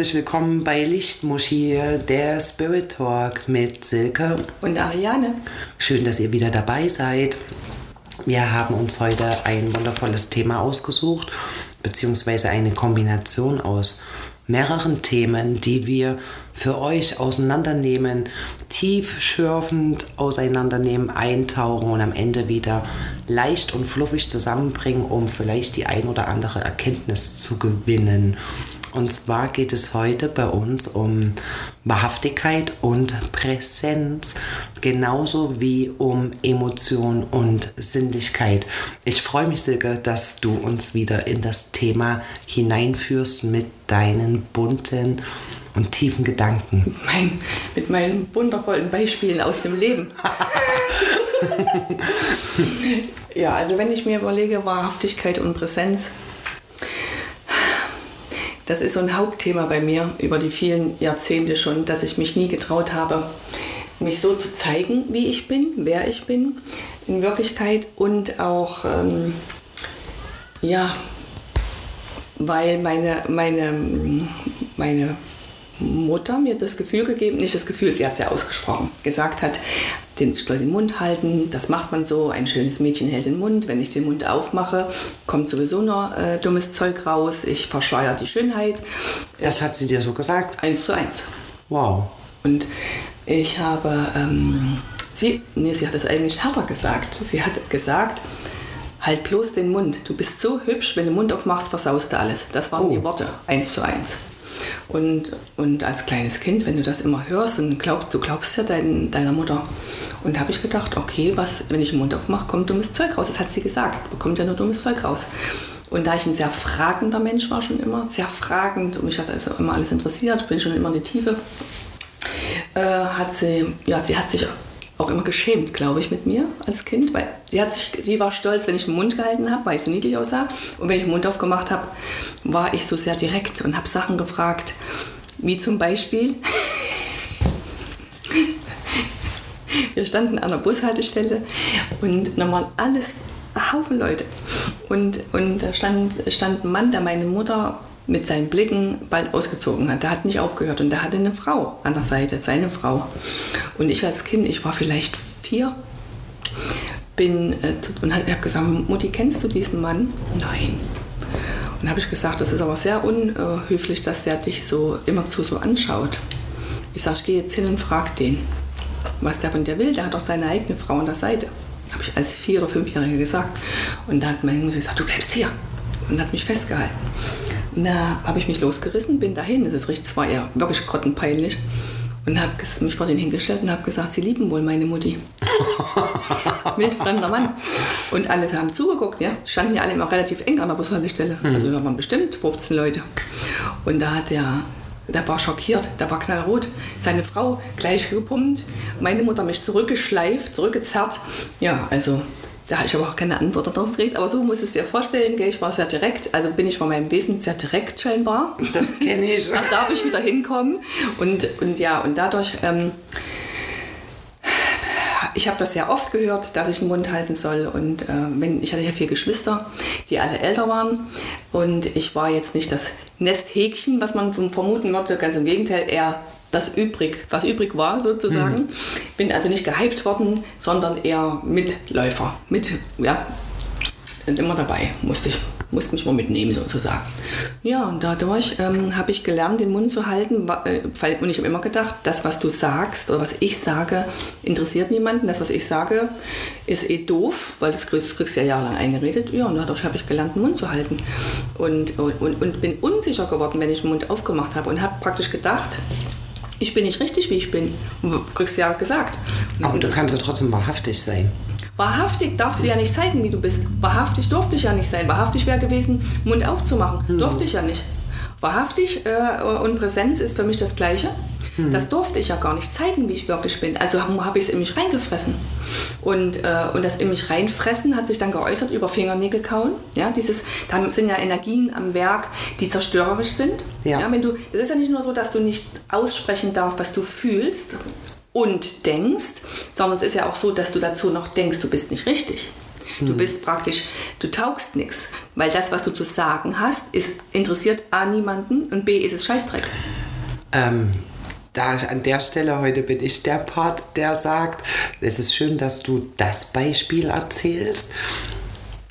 Herzlich willkommen bei Lichtmuschi, der Spirit Talk mit Silke. Und Ariane. Schön, dass ihr wieder dabei seid. Wir haben uns heute ein wundervolles Thema ausgesucht, beziehungsweise eine Kombination aus mehreren Themen, die wir für euch auseinandernehmen, tiefschürfend auseinandernehmen, eintauchen und am Ende wieder leicht und fluffig zusammenbringen, um vielleicht die ein oder andere Erkenntnis zu gewinnen. Und zwar geht es heute bei uns um Wahrhaftigkeit und Präsenz, genauso wie um Emotion und Sinnlichkeit. Ich freue mich, Silke, dass du uns wieder in das Thema hineinführst mit deinen bunten und tiefen Gedanken. Mein, mit meinen wundervollen Beispielen aus dem Leben. ja, also wenn ich mir überlege, Wahrhaftigkeit und Präsenz, das ist so ein Hauptthema bei mir über die vielen Jahrzehnte schon, dass ich mich nie getraut habe, mich so zu zeigen, wie ich bin, wer ich bin in Wirklichkeit. Und auch, ähm, ja, weil meine, meine, meine Mutter mir das Gefühl gegeben, nicht das Gefühl, sie hat es ja ausgesprochen, gesagt hat, den, ich soll den Mund halten, das macht man so, ein schönes Mädchen hält den Mund, wenn ich den Mund aufmache, kommt sowieso nur äh, dummes Zeug raus, ich verschleier die Schönheit. Das hat sie dir so gesagt? Eins zu eins. Wow. Und ich habe, ähm, sie, nee, sie hat es eigentlich härter gesagt. Sie hat gesagt, halt bloß den Mund. Du bist so hübsch, wenn du den Mund aufmachst, versaust du alles. Das waren Oh. die Worte, eins zu eins. Und, und als kleines Kind, wenn du das immer hörst, dann glaubst du glaubst ja dein, deiner Mutter. Und da habe ich gedacht, okay, was, wenn ich den Mund aufmache, kommt dummes Zeug raus. Das hat sie gesagt, kommt ja nur dummes Zeug raus. Und da ich ein sehr fragender Mensch war schon immer, sehr fragend und mich hat also immer alles interessiert, bin schon immer in die Tiefe, äh, hat sie, ja, sie hat sich auch immer geschämt, glaube ich, mit mir als Kind, weil sie hat sich, die war stolz, wenn ich den Mund gehalten habe, weil ich so niedlich aussah. Und wenn ich den Mund aufgemacht habe, war ich so sehr direkt und habe Sachen gefragt, wie zum Beispiel, wir standen an der Bushaltestelle und da waren alles Haufen Leute. Und, und da stand, stand ein Mann, der meine Mutter mit seinen Blicken bald ausgezogen hat. Der hat nicht aufgehört und der hatte eine Frau an der Seite, seine Frau. Und ich als Kind, ich war vielleicht vier, bin äh, und habe gesagt, Mutti, kennst du diesen Mann? Nein. Und habe ich gesagt, das ist aber sehr unhöflich, dass der dich so immerzu so anschaut. Ich sage, ich gehe jetzt hin und frage den, was der von dir will. Der hat doch seine eigene Frau an der Seite. Habe ich als Vier- oder Fünfjährige gesagt. Und da hat meine Mutter gesagt, du bleibst hier. Und hat mich festgehalten. Und da habe ich mich losgerissen, bin dahin. Es ist richtig, es war ja wirklich grottenpeinlich. Und habe mich vor den hingestellt und habe gesagt, sie lieben wohl meine Mutti. Wildfremder Mann. Und alle haben zugeguckt, ja. Standen ja alle immer relativ eng an der Bushaltestelle. Also da waren bestimmt 15 Leute. Und da hat er, der war schockiert, der war knallrot. Seine Frau gleich gepumpt, meine Mutter mich zurückgeschleift, zurückgezerrt. Ja, also da habe ich aber auch keine Antwort darauf gekriegt. Aber so muss es dir vorstellen, gell? ich war sehr direkt. Also bin ich von meinem Wesen sehr direkt scheinbar. Das kenne ich. Da darf ich wieder hinkommen. Und, und ja, und dadurch, ähm, ich habe das sehr oft gehört, dass ich den Mund halten soll. Und äh, wenn, ich hatte ja vier Geschwister, die alle älter waren. Und ich war jetzt nicht das Nesthäkchen, was man vermuten würde. Ganz im Gegenteil, eher das übrig, was übrig war sozusagen. Bin also nicht gehypt worden, sondern eher Mitläufer. Mit, ja, sind immer dabei, musste ich musste mich mal mitnehmen sozusagen. Ja, und dadurch ähm, habe ich gelernt, den Mund zu halten, wa- äh, weil, und ich habe immer gedacht, das, was du sagst oder was ich sage, interessiert niemanden. Das, was ich sage, ist eh doof, weil das kriegst, kriegst du ja jahrelang eingeredet. Ja, und dadurch habe ich gelernt, den Mund zu halten. Und, und, und bin unsicher geworden, wenn ich den Mund aufgemacht habe und habe praktisch gedacht, ich bin nicht richtig, wie ich bin. Und du kriegst ja gesagt. Aber du kannst ja trotzdem wahrhaftig sein. Wahrhaftig darfst du ja nicht zeigen, wie du bist. Wahrhaftig durfte ich ja nicht sein. Wahrhaftig wäre gewesen, Mund aufzumachen. Durfte ich ja nicht. Wahrhaftig äh, und Präsenz ist für mich das Gleiche. Das durfte ich ja gar nicht zeigen, wie ich wirklich bin. Also habe hab ich es in mich reingefressen. Und, äh, und das in mich reinfressen hat sich dann geäußert über Fingernägel kauen. Ja, dieses, da sind ja Energien am Werk, die zerstörerisch sind. Ja. wenn du, das ist ja nicht nur so, dass du nicht aussprechen darfst, was du fühlst und denkst, sondern es ist ja auch so, dass du dazu noch denkst, du bist nicht richtig. Du bist praktisch, du taugst nichts, weil das, was du zu sagen hast, ist, interessiert A niemanden und B ist es Scheißdreck. Ähm, da an der Stelle heute bin ich der Part, der sagt, es ist schön, dass du das Beispiel erzählst.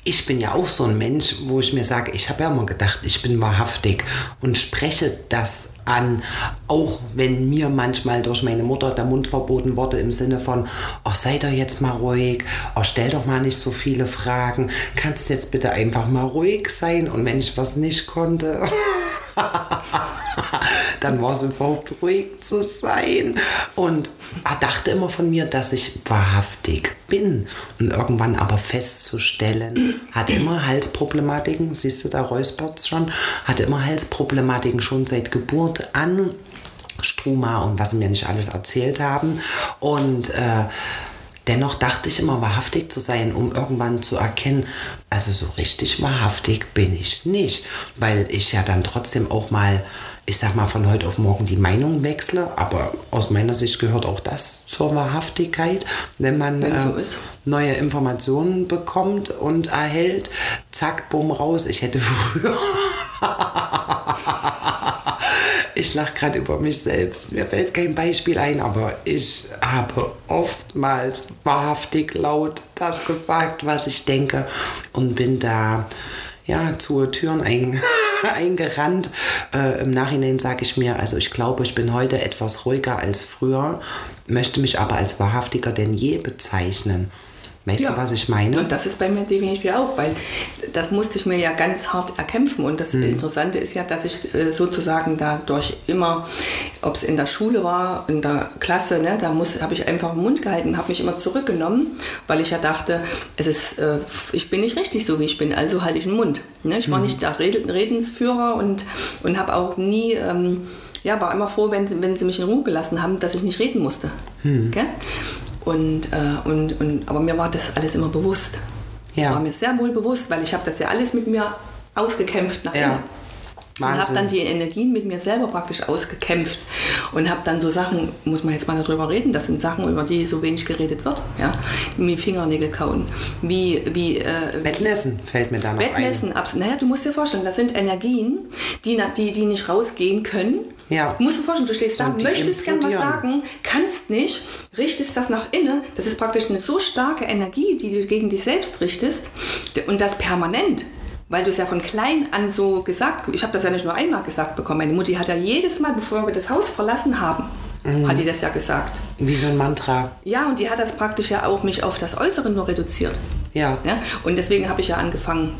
Ich bin ja auch so ein Mensch, wo ich mir sage, ich habe ja immer gedacht, ich bin wahrhaftig und spreche das an, auch wenn mir manchmal durch meine Mutter der Mund verboten wurde im Sinne von, ach sei doch jetzt mal ruhig, ach stell doch mal nicht so viele Fragen, kannst jetzt bitte einfach mal ruhig sein und wenn ich was nicht konnte. dann war es überhaupt ruhig zu sein. Und er dachte immer von mir, dass ich wahrhaftig bin. Und irgendwann aber festzustellen, hatte immer Halsproblematiken, siehst du, da räuspert schon, hatte immer Halsproblematiken schon seit Geburt an. Struma und was sie mir nicht alles erzählt haben. Und äh, Dennoch dachte ich immer wahrhaftig zu sein, um irgendwann zu erkennen, also so richtig wahrhaftig bin ich nicht, weil ich ja dann trotzdem auch mal, ich sag mal, von heute auf morgen die Meinung wechsle, aber aus meiner Sicht gehört auch das zur Wahrhaftigkeit, wenn man äh, neue Informationen bekommt und erhält, zack, bumm, raus. Ich hätte früher ich lache gerade über mich selbst. Mir fällt kein Beispiel ein, aber ich habe oftmals wahrhaftig laut das gesagt, was ich denke und bin da ja zu Türen ein, eingerannt. Äh, Im Nachhinein sage ich mir, also ich glaube, ich bin heute etwas ruhiger als früher, möchte mich aber als wahrhaftiger denn je bezeichnen. Weißt du, was ich meine? Und das ist bei mir definitiv auch, weil das musste ich mir ja ganz hart erkämpfen. Und das Interessante ist ja, dass ich äh, sozusagen dadurch immer, ob es in der Schule war, in der Klasse, ne, da habe ich einfach den Mund gehalten, habe mich immer zurückgenommen, weil ich ja dachte, es ist, äh, ich bin nicht richtig so, wie ich bin, also halte ich den Mund. Ne? Ich war nicht der Red Redensführer und, und habe auch nie... Ähm, ja, war immer froh, wenn, wenn sie mich in Ruhe gelassen haben, dass ich nicht reden musste. Gell? Und, äh, und, und, aber mir war das alles immer bewusst. Ja. Das war mir sehr wohl bewusst, weil ich habe das ja alles mit mir ausgekämpft nach Ja. Innen. Und habe Wahnsinn. dann die Energien mit mir selber praktisch ausgekämpft und habe dann so Sachen, muss man jetzt mal darüber reden, das sind Sachen, über die so wenig geredet wird, ja, wie Fingernägel kauen, wie, wie äh, Bettnässen fällt mir da noch Bettmessen, abs- naja, du musst dir vorstellen, das sind Energien, die, die, die nicht rausgehen können. Ja. Du musst dir vorstellen, du stehst da, möchtest gern was sagen, kannst nicht, richtest das nach innen. Das ist praktisch eine so starke Energie, die du gegen dich selbst richtest und das permanent. Weil du es ja von klein an so gesagt, ich habe das ja nicht nur einmal gesagt bekommen. Meine Mutti hat ja jedes Mal, bevor wir das Haus verlassen haben, Mhm. hat die das ja gesagt. Wie so ein Mantra. Ja, und die hat das praktisch ja auch mich auf das Äußere nur reduziert. Ja. Ja? Und deswegen habe ich ja angefangen,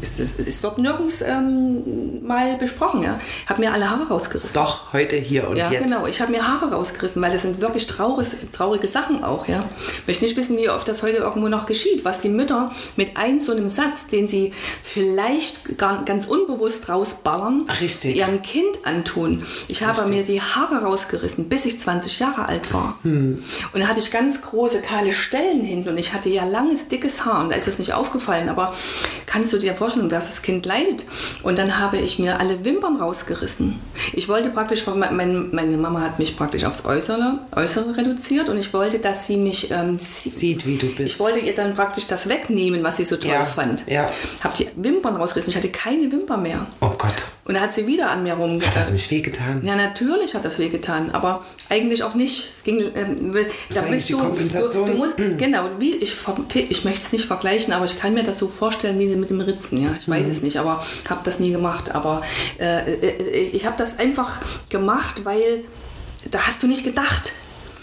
ist, das, es wird nirgends ähm, mal besprochen, ja. habe mir alle Haare rausgerissen. Doch, heute, hier und Ja, jetzt. genau. Ich habe mir Haare rausgerissen, weil das sind wirklich trauriges, traurige Sachen auch, ja. Ich möchte nicht wissen, wie oft das heute irgendwo noch geschieht, was die Mütter mit einem so einem Satz, den sie vielleicht gar, ganz unbewusst rausballern, Richtig. ihrem Kind antun. Ich habe Richtig. mir die Haare rausgerissen, bis ich 20 Jahre alt war. Hm. Und da hatte ich ganz große kahle Stellen hinten und ich hatte ja langes, dickes Haar und da ist es nicht aufgefallen, aber kannst du dir vorstellen, was das Kind leidet? Und dann habe ich mir alle Wimpern rausgerissen. Ich wollte praktisch, meine, meine Mama hat mich praktisch aufs Äußere, Äußere reduziert und ich wollte, dass sie mich ähm, sie- Sieht, wie du bist. Ich wollte ihr dann praktisch das wegnehmen, was sie so toll Ja, fand. ja. Habe die Wimpern rausgerissen, ich hatte keine Wimper mehr. Oh Gott. Und da hat sie wieder an mir rumge... Hat das nicht wehgetan? Ja, natürlich hat das wehgetan, aber eigentlich auch nicht. Es ging, ähm, da bist du. Du, du musst, Genau, wie ich, ich möchte es nicht vergleichen, aber ich kann mir das so vorstellen wie mit dem Ritzen. Ja, ich Mhm. weiß es nicht, aber habe das nie gemacht. Aber äh, äh, ich habe das einfach gemacht, weil da hast du nicht gedacht.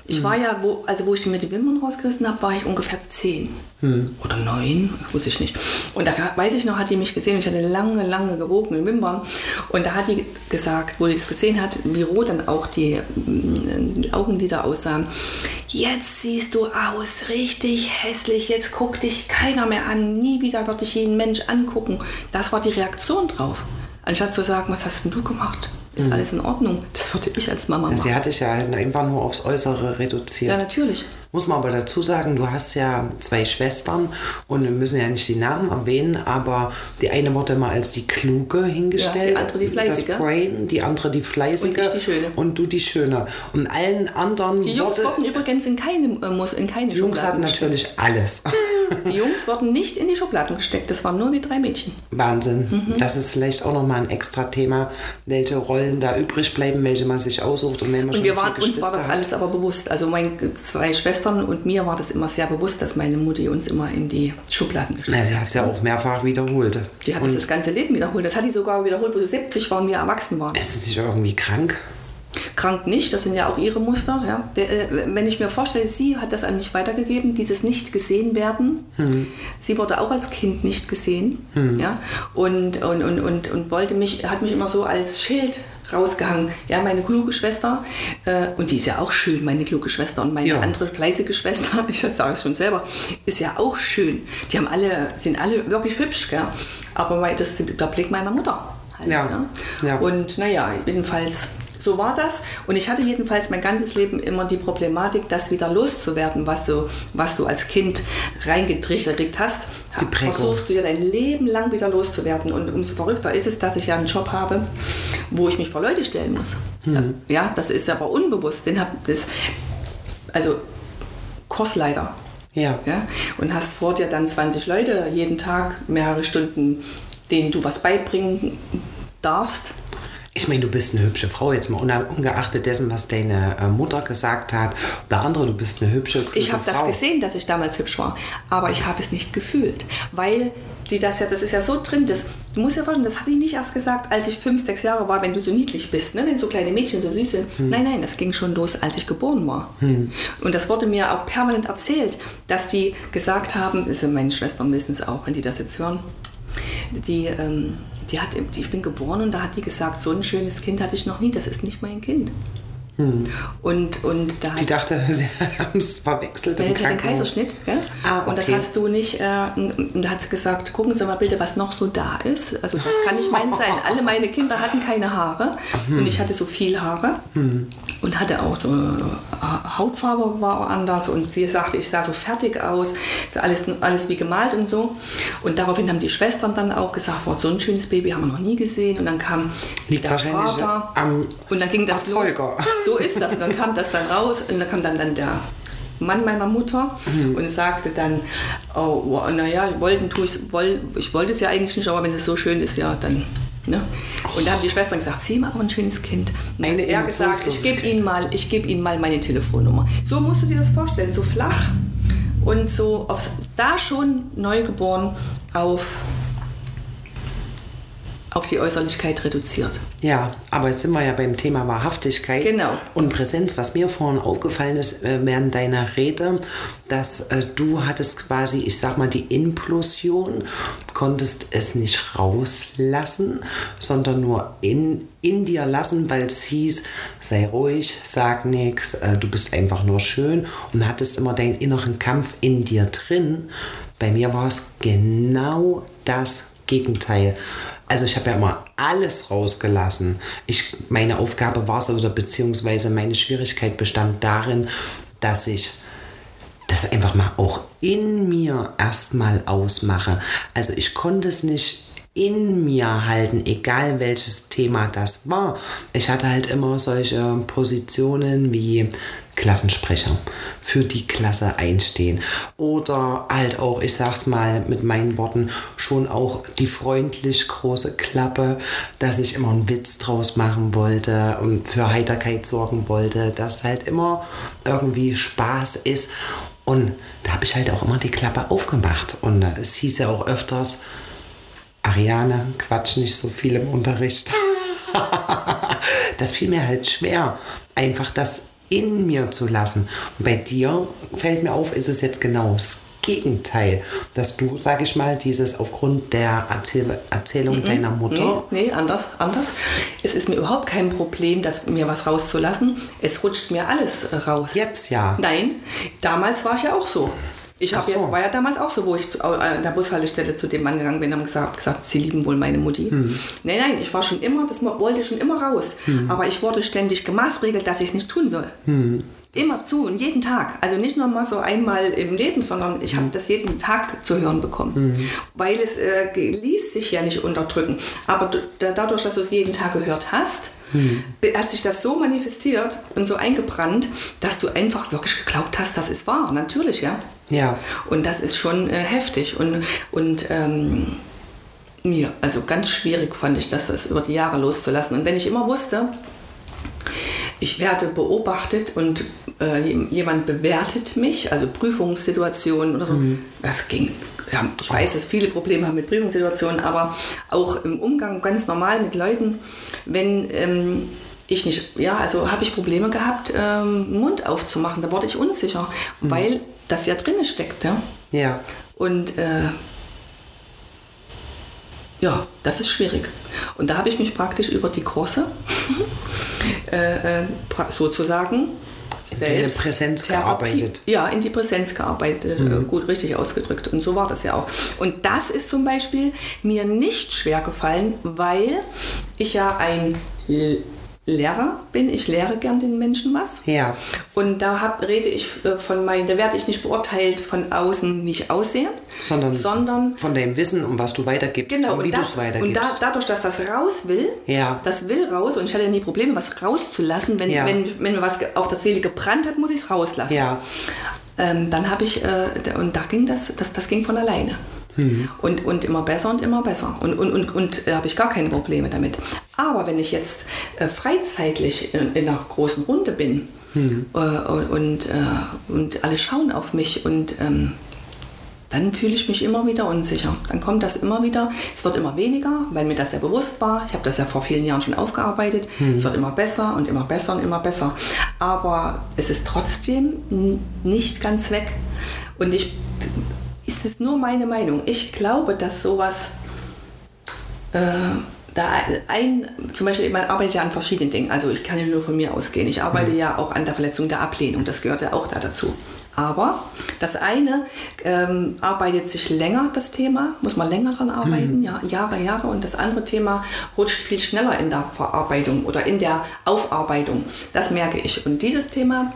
Ich war ja, wo, also wo ich mir die Wimpern rausgerissen habe, war ich ungefähr zehn oder neun, weiß ich nicht. Und da weiß ich noch, hat die mich gesehen und ich hatte lange, lange gewogene Wimpern. Und da hat die gesagt, wo die das gesehen hat, wie rot dann auch die, mm, die Augenlider aussahen. Jetzt siehst du aus, richtig hässlich, jetzt guckt dich keiner mehr an, nie wieder wird dich jeden Mensch angucken. Das war die Reaktion drauf. Anstatt zu sagen, was hast denn du gemacht? Ist alles in Ordnung? Das würde ich als Mama machen. Sie hat dich ja halt einfach nur aufs Äußere reduziert. Ja, natürlich. Muss man aber dazu sagen, du hast ja zwei Schwestern und wir müssen ja nicht die Namen erwähnen, aber die eine wurde mal als die Kluge hingestellt. Ja, die andere die Fleißige. Das Brain, die andere die Fleißige. Und ich die Schöne. Und du die Schöne. Und allen anderen Die Jungs wurde, wurden übrigens in keine, äh, in keine Jungs hatten natürlich alles. Die Jungs wurden nicht in die Schubladen gesteckt. Das waren nur wie drei Mädchen. Wahnsinn. Mhm. Das ist vielleicht auch nochmal ein extra Thema, welche Rollen da übrig bleiben, welche man sich aussucht und wenn man und wir waren, uns war das hat. alles aber bewusst. Also meine zwei Schwestern und mir war das immer sehr bewusst, dass meine Mutti uns immer in die Schubladen gesteckt hat. Sie hat es ja auch mehrfach wiederholt. Die hat und das ganze Leben wiederholt. Das hat die sogar wiederholt, wo sie 70 waren, wir erwachsen waren. Ist sie irgendwie krank? Krank nicht, das sind ja auch ihre Muster. Ja. Der, äh, wenn ich mir vorstelle, sie hat das an mich weitergegeben, dieses nicht gesehen werden. Hm. Sie wurde auch als Kind nicht gesehen hm. ja, und, und, und, und, und wollte mich, hat mich immer so als Schild rausgehangen. Ja, meine kluge Schwester, äh, und die ist ja auch schön, meine kluge Schwester, und meine ja. andere fleißige Schwester, ich sage es schon selber, ist ja auch schön. Die haben alle, sind alle wirklich hübsch, gell? aber das ist der Blick meiner Mutter. Halt, ja. ja. Und naja, jedenfalls so war das. Und ich hatte jedenfalls mein ganzes Leben immer die Problematik, das wieder loszuwerden, was du, was du als Kind reingetrichtert hast. Die versuchst du ja dein Leben lang wieder loszuwerden. Und umso verrückter ist es, dass ich ja einen Job habe, wo ich mich vor Leute stellen muss. Mhm. Ja, das ist aber unbewusst. Den hab, das, also Kursleiter. Ja. ja. Und hast vor dir dann 20 Leute jeden Tag, mehrere Stunden, denen du was beibringen darfst ich meine, du bist eine hübsche Frau, jetzt mal ungeachtet dessen, was deine äh, Mutter gesagt hat. Oder andere, du bist eine hübsche Frau. Ich habe das gesehen, dass ich damals hübsch war, aber ich habe es nicht gefühlt, weil die das ja, das ist ja so drin, das, du musst ja vorstellen, das hatte ich nicht erst gesagt, als ich fünf, sechs Jahre war, wenn du so niedlich bist, ne? wenn so kleine Mädchen so süß sind. Hm. Nein, nein, das ging schon los, als ich geboren war. Hm. Und das wurde mir auch permanent erzählt, dass die gesagt haben, also meine Schwestern wissen es auch, wenn die das jetzt hören, die, ähm, die hat, die, ich bin geboren und da hat die gesagt, so ein schönes Kind hatte ich noch nie, das ist nicht mein Kind. Hm. Und, und da die dachte, sie haben es verwechselt. Ja, die hat den Kaiserschnitt. Gell? Ah, okay. Und das hast du nicht. Äh, und da hat sie gesagt: Gucken Sie mal bitte, was noch so da ist. Also, das kann nicht meins sein. Alle meine Kinder hatten keine Haare. Hm. Und ich hatte so viel Haare. Hm. Und hatte auch so. Äh, Hautfarbe war anders. Und sie sagte, ich sah so fertig aus. Alles, alles wie gemalt und so. Und daraufhin haben die Schwestern dann auch gesagt: wow, So ein schönes Baby haben wir noch nie gesehen. Und dann kam Liegt der Vater. Am, und dann ging das los so ist das. Und dann kam das dann raus und dann kam dann, dann der Mann meiner Mutter mhm. und sagte dann, oh, naja, wollten tue ich, woll, ich wollte es ja eigentlich nicht, aber wenn es so schön ist, ja, dann. Ne? Und da haben die Schwestern gesagt, Sie haben aber ein schönes Kind. Und Eine er gesagt, ich gebe Ihnen mal, ich gebe Ihnen mal meine Telefonnummer. So musst du dir das vorstellen, so flach und so aufs, da schon neugeboren auf auf die Äußerlichkeit reduziert. Ja, aber jetzt sind wir ja beim Thema Wahrhaftigkeit genau. und Präsenz. Was mir vorhin aufgefallen ist äh, während deiner Rede, dass äh, du hattest quasi, ich sag mal, die Implosion, konntest es nicht rauslassen, sondern nur in, in dir lassen, weil es hieß, sei ruhig, sag nichts, äh, du bist einfach nur schön und hattest immer deinen inneren Kampf in dir drin. Bei mir war es genau das Gegenteil. Also ich habe ja immer alles rausgelassen. Ich, meine Aufgabe war es oder beziehungsweise meine Schwierigkeit bestand darin, dass ich das einfach mal auch in mir erstmal ausmache. Also ich konnte es nicht in mir halten, egal welches Thema das war. Ich hatte halt immer solche Positionen wie Klassensprecher für die Klasse einstehen. Oder halt auch, ich sag's mal mit meinen Worten, schon auch die freundlich große Klappe, dass ich immer einen Witz draus machen wollte und für Heiterkeit sorgen wollte, dass halt immer irgendwie Spaß ist. Und da habe ich halt auch immer die Klappe aufgemacht. Und es hieß ja auch öfters, Ariane, quatsch nicht so viel im Unterricht. das fiel mir halt schwer, einfach das in mir zu lassen. Und bei dir fällt mir auf, ist es jetzt genau das Gegenteil, dass du, sag ich mal, dieses aufgrund der Erzähl Erzählung mm -mm, deiner Mutter. Nee, nee, anders, anders. Es ist mir überhaupt kein Problem, dass mir was rauszulassen. Es rutscht mir alles raus. Jetzt ja. Nein, damals war ich ja auch so. Ich so. ja, war ja damals auch so, wo ich zu, an der Bushaltestelle zu dem Mann gegangen bin und gesagt, gesagt sie lieben wohl meine Mutti. Hm. Nein, nein, ich war schon immer, das wollte schon immer raus. Hm. Aber ich wurde ständig gemaßregelt, dass ich es nicht tun soll. Hm. Immer zu und jeden Tag. Also nicht nur mal so einmal im Leben, sondern ich habe hm. das jeden Tag zu hören bekommen. Hm. Weil es äh, ließ sich ja nicht unterdrücken. Aber dadurch, dass du es jeden Tag gehört hast, mhm. hat sich das so manifestiert und so eingebrannt, dass du einfach wirklich geglaubt hast, das ist wahr. Natürlich, ja. Ja. Und das ist schon äh, heftig. Und, und ähm, mir, also ganz schwierig fand ich das, das über die Jahre loszulassen. Und wenn ich immer wusste, ich werde beobachtet und äh, jemand bewertet mich, also Prüfungssituationen oder so, mhm. das ging. Ja, ich weiß, dass viele Probleme haben mit Prüfungssituationen, aber auch im Umgang ganz normal mit Leuten, wenn ähm, ich nicht, ja, also habe ich Probleme gehabt, ähm, Mund aufzumachen, da wurde ich unsicher, mhm. weil das ja drin steckte. Ja. Und äh, ja, das ist schwierig. Und da habe ich mich praktisch über die Kurse äh, äh, selbst in die Präsenz gearbeitet. Ja, in die Präsenz gearbeitet, mhm. gut richtig ausgedrückt. Und so war das ja auch. Und das ist zum Beispiel mir nicht schwer gefallen, weil ich ja ein Lehrer bin. Ich lehre gern den Menschen was. Ja. Und da hab, rede ich äh, von meinen, da werde ich nicht beurteilt von außen, wie ich aussehe, sondern, sondern von dem Wissen, um was du weitergibst genau, und wie du es weitergibst. Und da, dadurch, dass das raus will, ja. das will raus und ich hatte nie Probleme, was rauszulassen. Wenn, ja. wenn, wenn mir was auf der Seele gebrannt hat, muss ich es rauslassen. Ja. Ähm, dann habe ich, äh, und da ging das, das, das ging von alleine. Mhm. Und, und immer besser und immer besser. Und, und, und, und äh, habe ich gar keine Probleme damit. Aber wenn ich jetzt äh, freizeitlich in, in, einer großen Runde bin mhm. äh, und, äh, und alle schauen auf mich und ähm, dann fühle ich mich immer wieder unsicher. Dann kommt das immer wieder. Es wird immer weniger, weil mir das ja bewusst war. Ich habe das ja vor vielen Jahren schon aufgearbeitet. Mhm. Es wird immer besser und immer besser und immer besser. Aber es ist trotzdem nicht ganz weg. Und ich ist es nur meine Meinung. Ich glaube, dass sowas äh, da ein, zum Beispiel, ich arbeite ja an verschiedenen Dingen. Also ich kann ja nur von mir ausgehen. Ich arbeite mhm. ja auch an der Verletzung der Ablehnung. Das gehört ja auch da dazu. Aber das eine ähm, arbeitet sich länger, das Thema, muss man länger dran arbeiten, mhm. ja, Jahre, Jahre. Und das andere Thema rutscht viel schneller in der Verarbeitung oder in der Aufarbeitung. Das merke ich. Und dieses Thema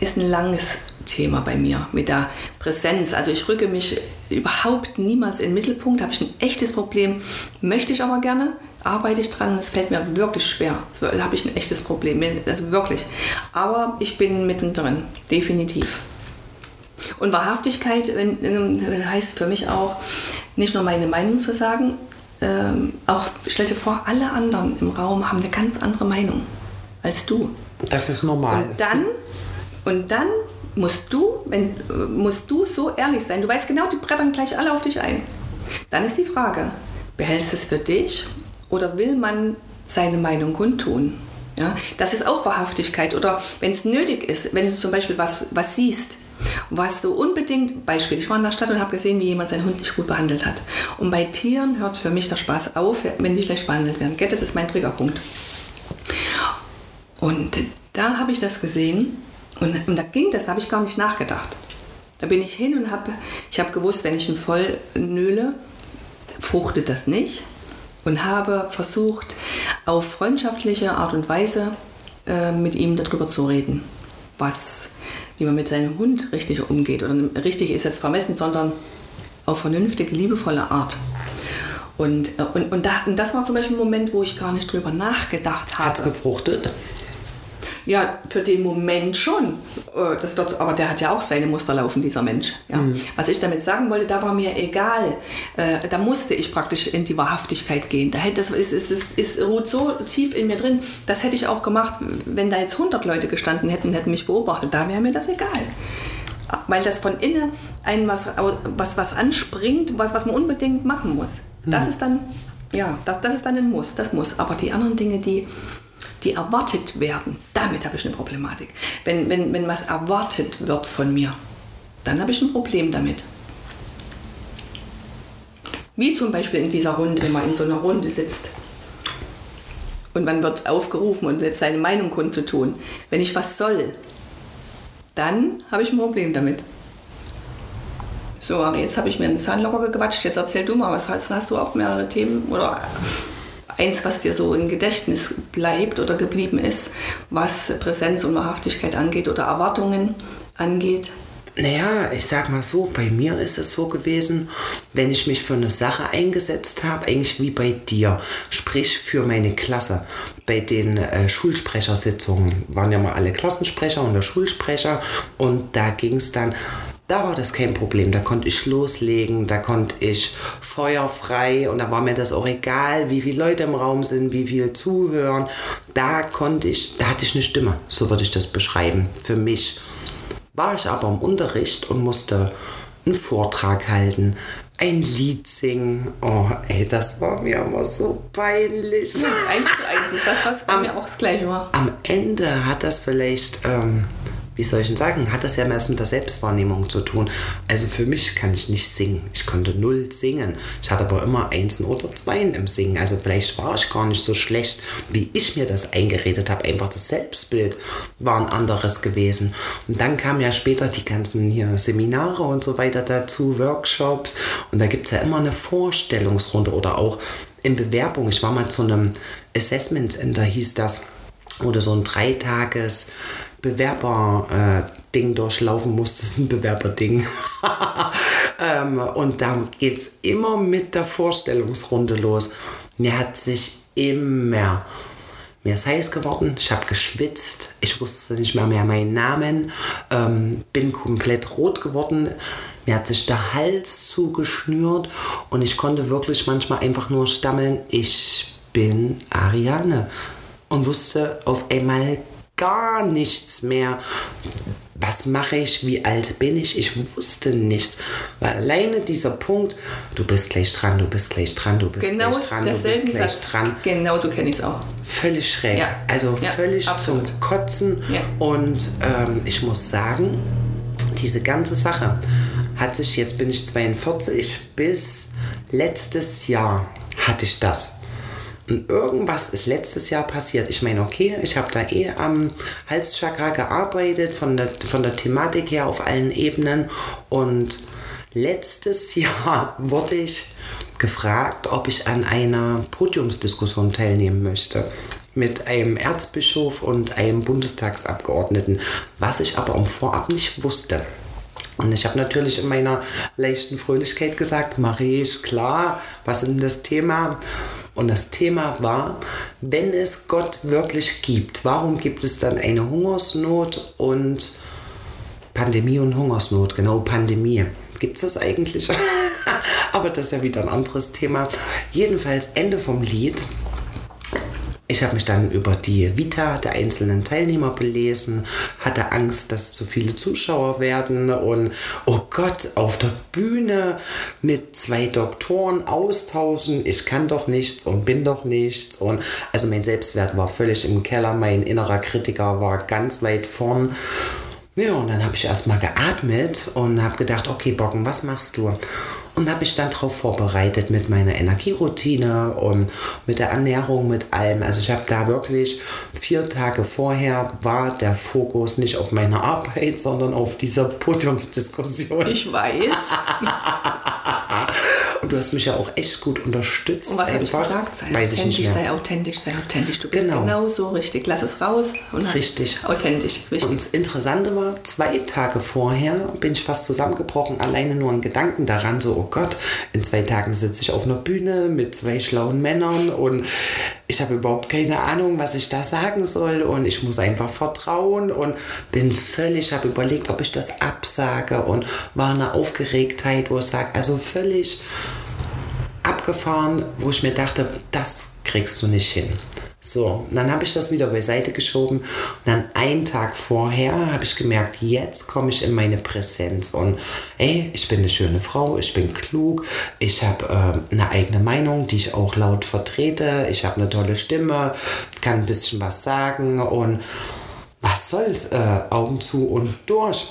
ist ein langes Thema bei mir mit der Präsenz. Also ich rücke mich überhaupt niemals in den Mittelpunkt, habe ich ein echtes Problem, möchte ich aber gerne, arbeite ich dran, es fällt mir wirklich schwer. Da habe ich ein echtes Problem, also wirklich. Aber ich bin mittendrin, definitiv. Und Wahrhaftigkeit ähm, heißt für mich auch, nicht nur meine Meinung zu sagen, ähm, auch stell dir vor, alle anderen im Raum haben eine ganz andere Meinung als du. Das ist normal. Und dann, und dann musst du, wenn, musst du so ehrlich sein. Du weißt genau, die brettern gleich alle auf dich ein. Dann ist die Frage, behältst du es für dich oder will man seine Meinung kundtun? Ja, das ist auch Wahrhaftigkeit. Oder wenn es nötig ist, wenn du zum Beispiel was, was siehst, was du unbedingt, Beispiel, ich war in der Stadt und habe gesehen, wie jemand seinen Hund nicht gut behandelt hat. Und bei Tieren hört für mich der Spaß auf, wenn die schlecht behandelt werden. Das ist mein Triggerpunkt. Und da habe ich das gesehen und, und da ging das, da habe ich gar nicht nachgedacht. Da bin ich hin und habe, ich habe gewusst, wenn ich ihn voll nöle, fruchtet das nicht. Und habe versucht, auf freundschaftliche Art und Weise äh, mit ihm darüber zu reden, was, wie man mit seinem Hund richtig umgeht. Oder richtig ist jetzt vermessen, sondern auf vernünftige, liebevolle Art. Und, äh, und, und, da, und das war zum Beispiel ein Moment, wo ich gar nicht drüber nachgedacht habe. Hat es gefruchtet? Ja, für den Moment schon. Äh, das wird, aber der hat ja auch seine Muster laufen, dieser Mensch. Ja. Mhm. Was ich damit sagen wollte, da war mir egal. Äh, da musste ich praktisch in die Wahrhaftigkeit gehen. Da hätte, das ist, ist, ist, ist ruht so tief in mir drin. Das hätte ich auch gemacht, wenn da jetzt 100 Leute gestanden hätten, hätten mich beobachtet. Da wäre mir das egal weil das von innen ein was, was, was anspringt, was, was man unbedingt machen muss. Das mhm. ist dann, ja, das, das ist dann ein Muss, das muss. Aber die anderen Dinge, die, die erwartet werden, damit habe ich eine Problematik. Wenn, wenn, wenn was erwartet wird von mir, dann habe ich ein Problem damit. Wie zum Beispiel in dieser Runde, wenn man in so einer Runde sitzt und man wird aufgerufen und jetzt seine Meinung kundzutun. Wenn ich was soll, dann habe ich ein Problem damit. So, Ari, jetzt habe ich mir einen Zahn locker gequatscht. Jetzt erzähl du mal, was hast, hast du auch mehrere Themen oder eins, was dir so im Gedächtnis bleibt oder geblieben ist, was Präsenz und Wahrhaftigkeit angeht oder Erwartungen angeht? Naja, ich sag mal so, bei mir ist es so gewesen, wenn ich mich für eine Sache eingesetzt habe, eigentlich wie bei dir, sprich für meine Klasse. Bei den äh, Schulsprechersitzungen waren ja mal alle Klassensprecher und der Schulsprecher und da ging es dann, da war das kein Problem. Da konnte ich loslegen, da konnte ich feuerfrei und da war mir das auch egal, wie viele Leute im Raum sind, wie viel zuhören. Da konnte ich, da hatte ich eine Stimme, so würde ich das beschreiben, für mich war ich aber im Unterricht und musste einen Vortrag halten, ein Lied singen. Oh, ey, das war mir immer so peinlich. Eins zu eins ist das, was bei mir auch das Gleiche war. Am Ende hat das vielleicht ähm, wie soll ich denn sagen, hat das ja erst mit der Selbstwahrnehmung zu tun. Also für mich kann ich nicht singen. Ich konnte null singen. Ich hatte aber immer Einsen oder Zweien im Singen. Also vielleicht war ich gar nicht so schlecht, wie ich mir das eingeredet habe. Einfach das Selbstbild war ein anderes gewesen. Und dann kamen ja später die ganzen hier Seminare und so weiter dazu, Workshops. Und da gibt es ja immer eine Vorstellungsrunde oder auch in Bewerbung. Ich war mal zu einem Assessment Center, hieß das. Oder so ein Dreitages Bewerber-Ding äh, durchlaufen muss. Das ist ein Bewerberding. ähm, und da geht es immer mit der Vorstellungsrunde los. Mir hat sich immer mir ist heiß geworden, ich habe geschwitzt, ich wusste nicht mehr, mehr meinen Namen, ähm, bin komplett rot geworden, mir hat sich der Hals zugeschnürt und ich konnte wirklich manchmal einfach nur stammeln, ich bin Ariane und wusste auf einmal gar nichts mehr. Was mache ich? Wie alt bin ich? Ich wusste nichts. Weil alleine dieser Punkt, du bist gleich dran, du bist gleich dran, du bist genau gleich dran, du bist gleich Satz. dran. Genau so kenne ich es auch. Völlig schräg. Ja. Also Ja, völlig absolut. zum Kotzen. Ja. Und ähm, ich muss sagen, diese ganze Sache hat sich, jetzt bin ich 42, bis letztes Jahr hatte ich das. Und irgendwas ist letztes Jahr passiert. Ich meine, okay, ich habe da eh am Halschakra gearbeitet, von der, von der Thematik her auf allen Ebenen. Und letztes Jahr wurde ich gefragt, ob ich an einer Podiumsdiskussion teilnehmen möchte. Mit einem Erzbischof und einem Bundestagsabgeordneten, was ich aber im Vorab nicht wusste. Und ich habe natürlich in meiner leichten Fröhlichkeit gesagt, mache ich, klar, was ist denn das Thema? Und das Thema war, wenn es Gott wirklich gibt, warum gibt es dann eine Hungersnot und Pandemie und Hungersnot? Genau, Pandemie. Gibt es das eigentlich? Aber das ist ja wieder ein anderes Thema. Jedenfalls Ende vom Lied. Ich habe mich dann über die Vita der einzelnen Teilnehmer belesen, hatte Angst, dass zu viele Zuschauer werden und oh Gott, auf der Bühne mit zwei Doktoren austauschen, ich kann doch nichts und bin doch nichts und also mein Selbstwert war völlig im Keller, mein innerer Kritiker war ganz weit vorn. Ja, und dann habe ich erstmal geatmet und habe gedacht, okay, Bocken, was machst du? Und habe mich dann darauf vorbereitet mit meiner Energieroutine und mit der Ernährung, mit allem. Also ich habe da wirklich vier Tage vorher war der Fokus nicht auf meiner Arbeit, sondern auf dieser Podiumsdiskussion. Ich weiß. Und du hast mich ja auch echt gut unterstützt. Und was habe ich gesagt? Sei Weiß ich authentisch, nicht mehr. sei authentisch, sei authentisch. Du bist Genau. genau, so richtig. Lass es raus. Und Richtig. Authentisch ist wichtig. Und das Interessante war, zwei Tage vorher bin ich fast zusammengebrochen, alleine nur ein Gedanken daran, so, oh Gott, in zwei Tagen sitze ich auf einer Bühne mit zwei schlauen Männern und ich habe überhaupt keine Ahnung, was ich da sagen soll und ich muss einfach vertrauen und bin völlig, habe überlegt, ob ich das absage und war eine Aufgeregtheit, wo ich sage, also völlig abgefahren, wo ich mir dachte, das kriegst du nicht hin. So, und dann habe ich das wieder beiseite geschoben. Und dann einen Tag vorher habe ich gemerkt, jetzt komme ich in meine Präsenz. Und ey, ich bin eine schöne Frau, ich bin klug, ich habe äh, eine eigene Meinung, die ich auch laut vertrete. Ich habe eine tolle Stimme, kann ein bisschen was sagen und was soll's, äh, Augen zu und durch.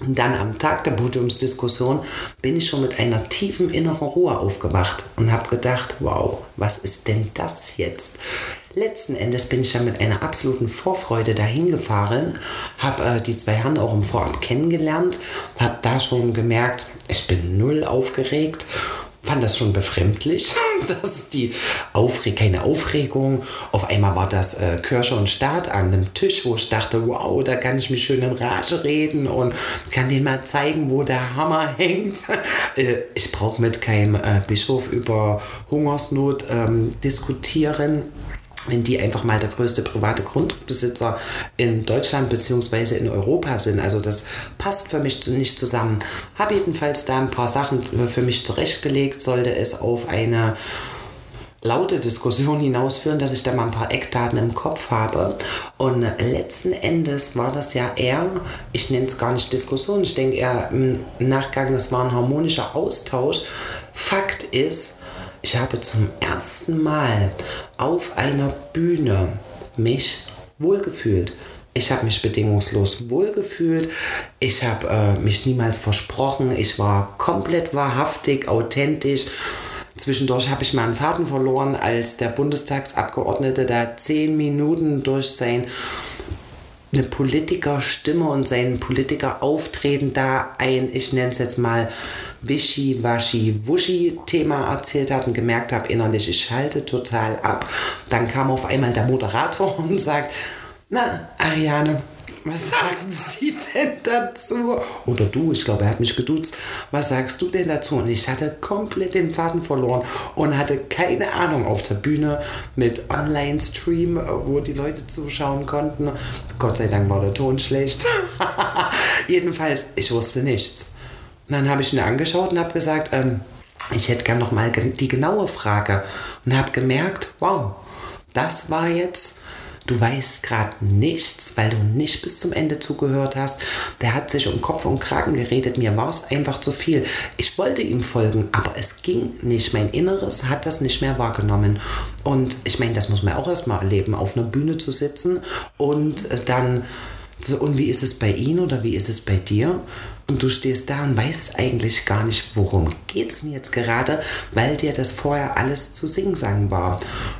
Und dann am Tag der Podiumsdiskussion bin ich schon mit einer tiefen inneren Ruhe aufgewacht und habe gedacht, wow, was ist denn das jetzt? Letzten Endes bin ich dann mit einer absoluten Vorfreude dahin gefahren, habe äh, die zwei Herren auch im Vorab kennengelernt, habe da schon gemerkt, ich bin null aufgeregt, fand das schon befremdlich, dass die Aufre keine Aufregung. Auf einmal war das äh, Kirche und Staat an dem Tisch, wo ich dachte, wow, da kann ich mich schön in Rage reden und kann denen mal zeigen, wo der Hammer hängt. äh, ich brauche mit keinem äh, Bischof über Hungersnot ähm, diskutieren wenn die einfach mal der größte private Grundbesitzer in Deutschland bzw. in Europa sind. Also das passt für mich nicht zusammen. Habe jedenfalls da ein paar Sachen für mich zurechtgelegt, sollte es auf eine laute Diskussion hinausführen, dass ich da mal ein paar Eckdaten im Kopf habe. Und letzten Endes war das ja eher, ich nenne es gar nicht Diskussion, ich denke eher im Nachgang, das war ein harmonischer Austausch. Fakt ist, ich habe zum ersten Mal auf einer Bühne mich wohlgefühlt. Ich habe mich bedingungslos wohlgefühlt. Ich habe äh, mich niemals versprochen. Ich war komplett wahrhaftig, authentisch. Zwischendurch habe ich mal einen Faden verloren, als der Bundestagsabgeordnete da zehn Minuten durch sein eine Politikerstimme und sein Politikerauftreten da ein, ich nenne es jetzt mal Wischi-Waschi-Wuschi-Thema erzählt hat und gemerkt habe innerlich, ich schalte total ab. Dann kam auf einmal der Moderator und sagt, na, Ariane, was sagen Sie denn dazu? Oder du, ich glaube, er hat mich geduzt. Was sagst du denn dazu? Und ich hatte komplett den Faden verloren und hatte keine Ahnung auf der Bühne mit Online-Stream, wo die Leute zuschauen konnten. Gott sei Dank war der Ton schlecht. Jedenfalls, ich wusste nichts. Und dann habe ich ihn angeschaut und habe gesagt, ähm, ich hätte gern noch mal die genaue Frage. Und habe gemerkt, wow, das war jetzt du weißt gerade nichts, weil du nicht bis zum Ende zugehört hast. Der hat sich um Kopf und Kragen geredet. Mir war es einfach zu viel. Ich wollte ihm folgen, aber es ging nicht. Mein Inneres hat das nicht mehr wahrgenommen. Und ich meine, das muss man auch erstmal erleben, auf einer Bühne zu sitzen und äh, dann so, und wie ist es bei Ihnen oder wie ist es bei dir? Und du stehst da und weißt eigentlich gar nicht, worum geht es denn jetzt gerade, weil dir das vorher alles zu Singsang war.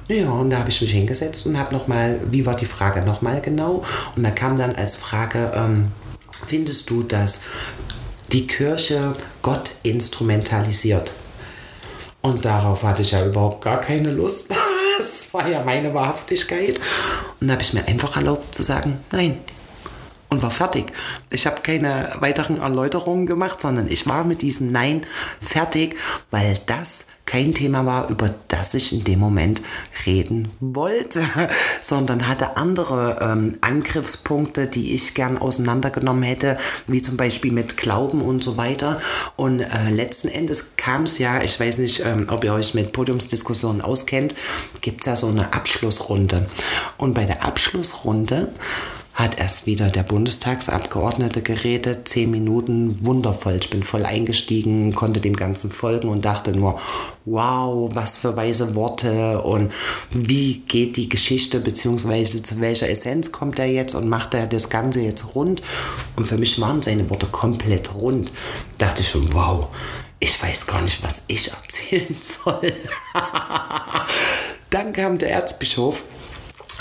Naja, und da habe ich mich hingesetzt und habe nochmal, wie war die Frage nochmal genau? Und da kam dann als Frage, ähm, findest du, dass die Kirche Gott instrumentalisiert? Und darauf hatte ich ja überhaupt gar keine Lust. Das war ja meine Wahrhaftigkeit. Und da habe ich mir einfach erlaubt zu sagen, nein, und war fertig. Ich habe keine weiteren Erläuterungen gemacht, sondern ich war mit diesem Nein fertig, weil das kein Thema war, über das ich in dem Moment reden wollte, sondern hatte andere ähm, Angriffspunkte, die ich gern auseinandergenommen hätte, wie zum Beispiel mit Glauben und so weiter. Und äh, letzten Endes kam es ja, ich weiß nicht, ähm, ob ihr euch mit Podiumsdiskussionen auskennt, gibt es ja so eine Abschlussrunde. Und bei der Abschlussrunde hat erst wieder der Bundestagsabgeordnete geredet, zehn Minuten, wundervoll. Ich bin voll eingestiegen, konnte dem Ganzen folgen und dachte nur, wow, was für weise Worte und wie geht die Geschichte, beziehungsweise zu welcher Essenz kommt er jetzt und macht er das Ganze jetzt rund? Und für mich waren seine Worte komplett rund. Dachte ich schon, wow, ich weiß gar nicht, was ich erzählen soll. Dann kam der Erzbischof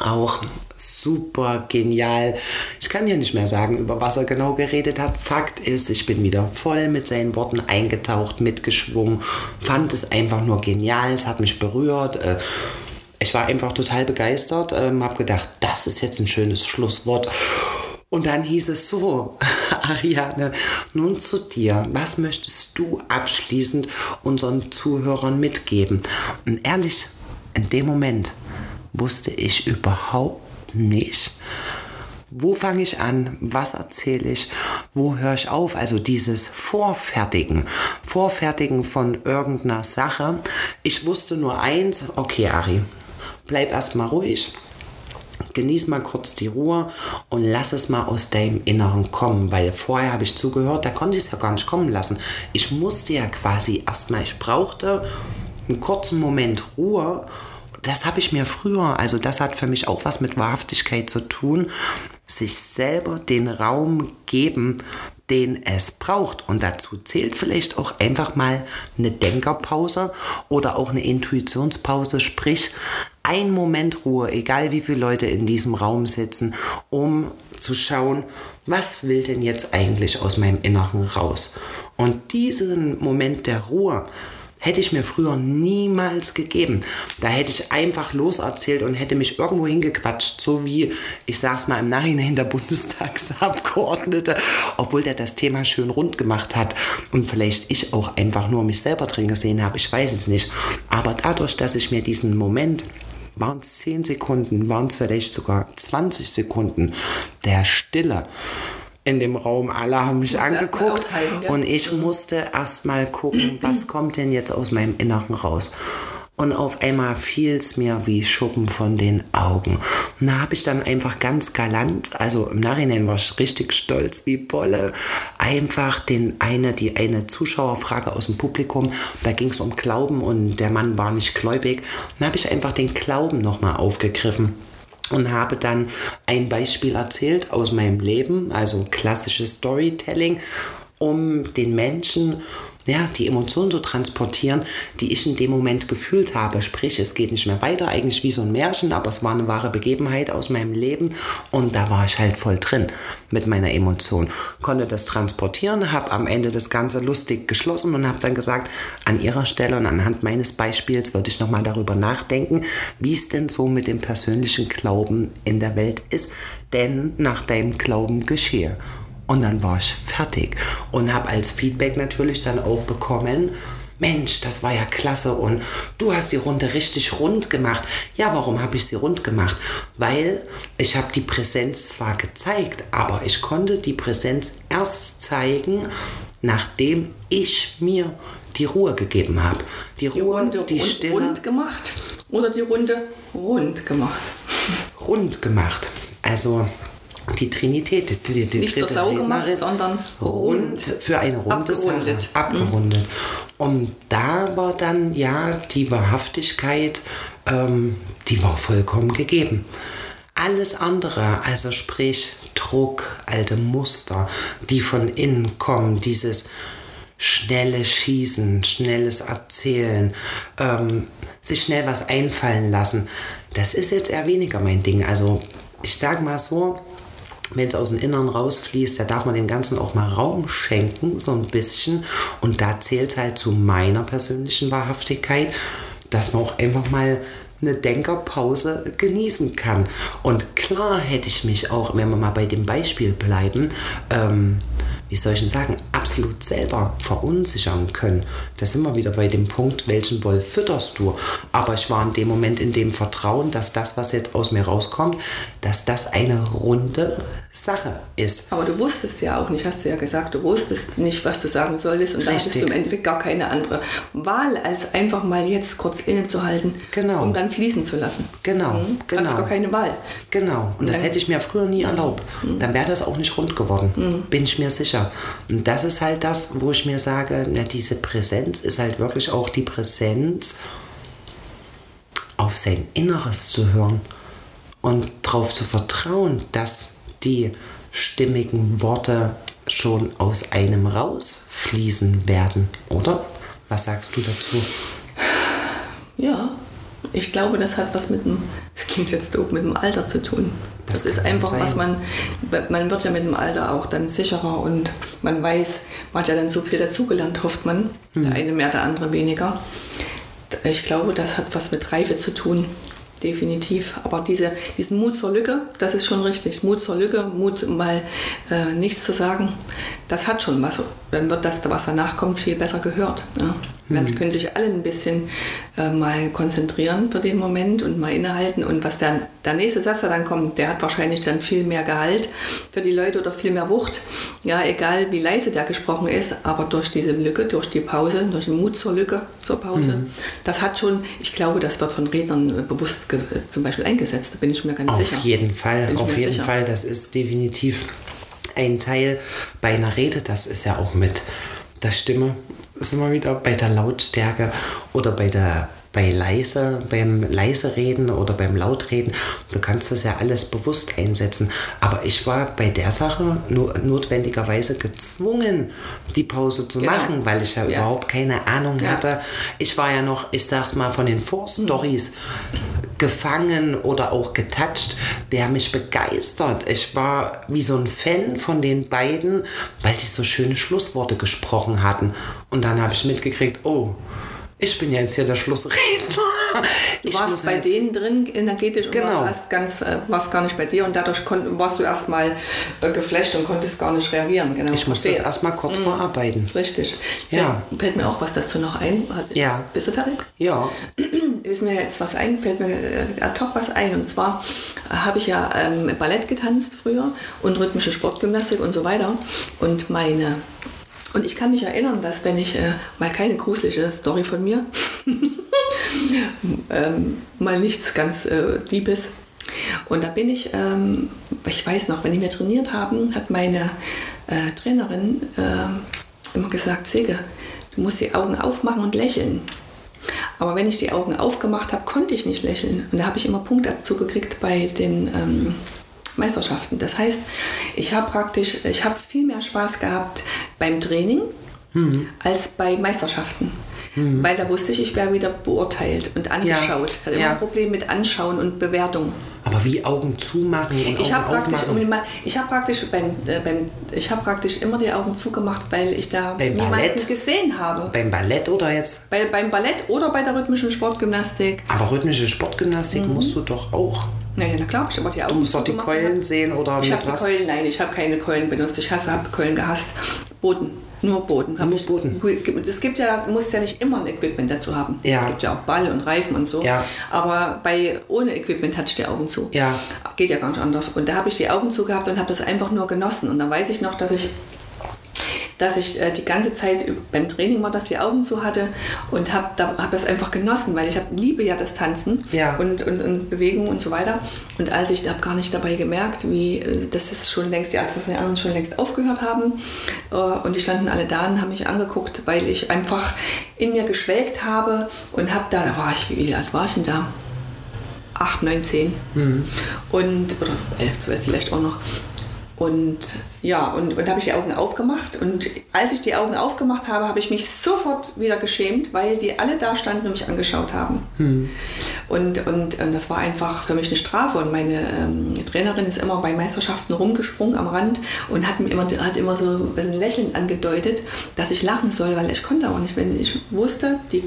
auch super genial. Ich kann ja nicht mehr sagen, über was er genau geredet hat. Fakt ist, ich bin wieder voll mit seinen Worten eingetaucht, mitgeschwungen, fand es einfach nur genial, es hat mich berührt. Äh, ich war einfach total begeistert, ähm, habe gedacht, das ist jetzt ein schönes Schlusswort. Und dann hieß es so, Ariane, nun zu dir, was möchtest du abschließend unseren Zuhörern mitgeben? Und ehrlich, in dem Moment wusste ich überhaupt nicht. Wo fange ich an? Was erzähle ich? Wo höre ich auf? Also dieses Vorfertigen. Vorfertigen von irgendeiner Sache. Ich wusste nur eins, okay, Ari, bleib erstmal ruhig. Genieß mal kurz die Ruhe und lass es mal aus deinem Inneren kommen, weil vorher habe ich zugehört, da konnte ich es ja gar nicht kommen lassen. Ich musste ja quasi erstmal, ich brauchte einen kurzen Moment Ruhe das habe ich mir früher, also das hat für mich auch was mit Wahrhaftigkeit zu tun, sich selber den Raum geben, den es braucht. Und dazu zählt vielleicht auch einfach mal eine Denkerpause oder auch eine Intuitionspause, sprich ein Moment Ruhe, egal wie viele Leute in diesem Raum sitzen, um zu schauen, was will denn jetzt eigentlich aus meinem Inneren raus. Und diesen Moment der Ruhe, Hätte ich mir früher niemals gegeben. Da hätte ich einfach loserzählt und hätte mich irgendwo hingequatscht, so wie, ich sag's mal im Nachhinein, der Bundestagsabgeordnete, obwohl der das Thema schön rund gemacht hat und vielleicht ich auch einfach nur mich selber drin gesehen habe, ich weiß es nicht. Aber dadurch, dass ich mir diesen Moment waren es 10 Sekunden, waren es vielleicht sogar 20 Sekunden der Stille in dem Raum. Alle haben mich angeguckt ja? und ich mhm. musste erst mal gucken, was kommt denn jetzt aus meinem Inneren raus. Und auf einmal fiel es mir wie Schuppen von den Augen. Und da habe ich dann einfach ganz galant, also im Nachhinein war ich richtig stolz wie Bolle, einfach den eine, die eine Zuschauerfrage aus dem Publikum, da ging es um Glauben und der Mann war nicht gläubig. Und da habe ich einfach den Glauben nochmal aufgegriffen und habe dann ein Beispiel erzählt aus meinem Leben, also klassisches Storytelling, um den Menschen ja, die Emotionen zu transportieren, die ich in dem Moment gefühlt habe. Sprich, es geht nicht mehr weiter, eigentlich wie so ein Märchen, aber es war eine wahre Begebenheit aus meinem Leben und da war ich halt voll drin mit meiner Emotion. Konnte das transportieren, habe am Ende das Ganze lustig geschlossen und habe dann gesagt, an ihrer Stelle und anhand meines Beispiels würde ich nochmal darüber nachdenken, wie es denn so mit dem persönlichen Glauben in der Welt ist, denn nach deinem Glauben geschehe. Und dann war ich fertig und habe als Feedback natürlich dann auch bekommen, Mensch, das war ja klasse und du hast die Runde richtig rund gemacht. Ja, warum habe ich sie rund gemacht? Weil ich habe die Präsenz zwar gezeigt, aber ich konnte die Präsenz erst zeigen, nachdem ich mir die Ruhe gegeben habe. Die, die Ruhe, Runde die rund, Stille. Rund gemacht oder die Runde rund gemacht? Rund gemacht. Also die Trinität, die, die Nicht zur gemacht, sondern rund, für eine runde abgerundet. Sache, abgerundet. Mhm. Und da war dann ja die Wahrhaftigkeit, ähm, die war vollkommen gegeben. Alles andere, also sprich Druck, alte Muster, die von innen kommen, dieses schnelle Schießen, schnelles Erzählen, ähm, sich schnell was einfallen lassen, das ist jetzt eher weniger mein Ding. Also ich sage mal so, wenn es aus dem Inneren rausfließt, da darf man dem Ganzen auch mal Raum schenken, so ein bisschen. Und da zählt es halt zu meiner persönlichen Wahrhaftigkeit, dass man auch einfach mal eine Denkerpause genießen kann. Und klar hätte ich mich auch, wenn wir mal bei dem Beispiel bleiben, ähm, wie soll ich denn sagen, absolut selber verunsichern können. Da sind wir wieder bei dem Punkt, welchen Wolf fütterst du? Aber ich war in dem Moment in dem Vertrauen, dass das, was jetzt aus mir rauskommt, dass das eine runde Sache ist. Aber du wusstest ja auch nicht, hast du ja gesagt, du wusstest nicht, was du sagen solltest und da hattest du im Endeffekt gar keine andere Wahl, als einfach mal jetzt kurz innezuhalten, genau. um dann fließen zu lassen. Genau, mhm. genau. Gar keine Wahl. Genau, und das hätte ich mir früher nie erlaubt. Mhm. Dann wäre das auch nicht rund geworden, mhm. bin ich mir sicher. Und das ist halt das, wo ich mir sage, na, diese Präsenz ist halt wirklich auch die Präsenz, auf sein Inneres zu hören und darauf zu vertrauen, dass die stimmigen Worte schon aus einem rausfließen werden, oder? Was sagst du dazu? Ja, ich glaube, das hat was mit dem, das klingt jetzt doof, mit dem Alter zu tun. Das, das ist einfach, sein. was man, man wird ja mit dem Alter auch dann sicherer und man weiß, man hat ja dann so viel dazugelernt, hofft man. Hm. Der eine mehr, der andere weniger. Ich glaube, das hat was mit Reife zu tun definitiv. Aber diese, diesen Mut zur Lücke, das ist schon richtig. Mut zur Lücke, Mut mal äh, nichts zu sagen, das hat schon was. Dann wird das, was danach kommt, viel besser gehört. Ja. Mhm. Sie können sich alle ein bisschen äh, mal konzentrieren für den Moment und mal innehalten. Und was der, der nächste Satz, der dann kommt, der hat wahrscheinlich dann viel mehr Gehalt für die Leute oder viel mehr Wucht. Ja, egal wie leise der gesprochen ist, aber durch diese Lücke, durch die Pause, durch den Mut zur Lücke, zur Pause, mhm. das hat schon, ich glaube, das wird von Rednern bewusst zum Beispiel eingesetzt, da bin ich mir ganz auf sicher. Auf jeden Fall, auf jeden sicher. Fall, das ist definitiv ein Teil bei einer Rede, das ist ja auch mit der Stimme sind wir wieder bei der Lautstärke oder bei der bei leise, beim leise reden oder beim lautreden. Du kannst das ja alles bewusst einsetzen. Aber ich war bei der Sache nur notwendigerweise gezwungen, die Pause zu genau. machen, weil ich ja, ja, überhaupt keine Ahnung ja. hatte. Ich war ja noch, ich sag's mal, von den Vorstories gefangen oder auch getoucht, der mich begeistert. Ich war wie so ein Fan von den beiden, weil die so schöne Schlussworte gesprochen hatten. Und dann habe ich mitgekriegt, oh, Ich bin ja jetzt hier der Schlussredner. Du Ich warst bei jetzt- denen drin energetisch und Genau. warst, ganz, äh, warst gar nicht bei dir und dadurch kon, warst du erstmal äh, geflasht und konntest gar nicht reagieren. Genau. Ich muss das Verstehe. erstmal kurz verarbeiten. Richtig. Ja. Fällt, fällt mir auch was dazu noch ein. Hat, Ja. Bist du fertig? Ja, ist mir jetzt was ein, fällt mir äh, ad hoc was ein. Und zwar äh, habe ich ja ähm, Ballett getanzt früher und rhythmische Sportgymnastik und so weiter. Und meine und ich kann mich erinnern, dass wenn ich äh, mal keine gruselige Story von mir, ähm, mal nichts ganz äh, Diebes. Und da bin ich, ähm, ich weiß noch, wenn wir trainiert haben, hat meine äh, Trainerin ähm, immer gesagt, Sege, du musst die Augen aufmachen und lächeln. Aber wenn ich die Augen aufgemacht habe, konnte ich nicht lächeln. Und da habe ich immer Punktabzug gekriegt bei den ähm, Meisterschaften. Das heißt, ich habe praktisch, ich habe viel mehr Spaß gehabt beim Training als bei Meisterschaften. Weil da wusste ich, ich wäre wieder beurteilt und angeschaut. Ich hatte immer Ja. ein Problem mit Anschauen und Bewertung. aber wie Augen zumachen und Ich habe praktisch, ich habe praktisch, beim, äh, beim, ich hab praktisch immer die Augen zugemacht, weil ich da Beim niemanden Ballett? gesehen habe. Beim Ballett oder jetzt? Bei, beim Ballett oder bei der rhythmischen Sportgymnastik. Aber rhythmische Sportgymnastik musst du doch auch. Naja, na klar, ich aber die Augen Du musst doch die zugemacht Keulen sehen oder Ich habe die? Keulen, nein, ich habe keine Keulen benutzt. Ich hasse, habe Keulen gehasst. Boden, nur Boden. Nur ich, Boden. Es gibt ja, du musst ja nicht immer ein Equipment dazu haben. Ja. Es gibt ja auch Ball und Reifen und so. Ja. Aber bei ohne Equipment hatte ich die Augen zu. Ja. Geht ja gar nicht anders. Und da habe ich die Augen zu gehabt und habe das einfach nur genossen. Und dann weiß ich noch, dass ich dass ich äh, die ganze Zeit beim Training mal das die Augen zu hatte und habe da, hab das einfach genossen, weil ich hab, liebe ja das Tanzen Ja. und, und, und Bewegung und so weiter. Und als ich habe gar nicht dabei gemerkt, wie äh, das ist schon längst, die, dass die anderen schon längst aufgehört haben. Äh, und die standen alle da und haben mich angeguckt, weil ich einfach in mir geschwelgt habe und habe da, da war ich, wie alt war ich denn da? 8, 9, 10. Und, oder 11, 12 vielleicht auch noch. Und ja, und, und habe ich die Augen aufgemacht. Und als ich die Augen aufgemacht habe, habe ich mich sofort wieder geschämt, weil die alle da standen und mich angeschaut haben. Und, und, und das war einfach für mich eine Strafe. Und meine ähm, Trainerin ist immer bei Meisterschaften rumgesprungen am Rand und hat mir immer, hat immer so ein Lächeln angedeutet, dass ich lachen soll, weil ich konnte auch nicht. Wenn ich wusste, die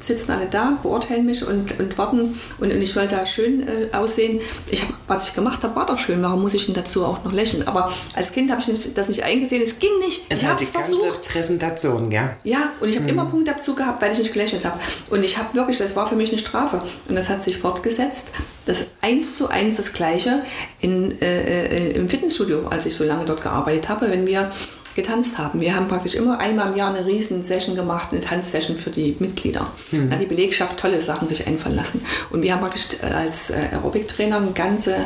sitzen alle da, beurteilen mich und, und warten und, und ich soll da schön äh, aussehen. Ich hab, was ich gemacht habe, war doch schön. Warum muss ich denn dazu auch noch lächeln? Aber als Kind habe ich das nicht eingesehen. Es ging nicht. Es ich habe es versucht. Präsentation, gell? Ja, und ich habe immer Punktabzug gehabt, weil ich nicht gelächelt habe. Und ich habe wirklich, das war für mich eine Strafe. Und das hat sich fortgesetzt. Das eins zu eins das Gleiche in, äh, äh, im Fitnessstudio, als ich so lange dort gearbeitet habe, wenn wir getanzt haben. Wir haben praktisch immer einmal im Jahr eine riesen Session gemacht, eine Tanzsession für die Mitglieder. Da hat die Belegschaft tolle Sachen sich einfallen lassen. Und wir haben praktisch äh, als äh, Aerobic-Trainer ein ganzes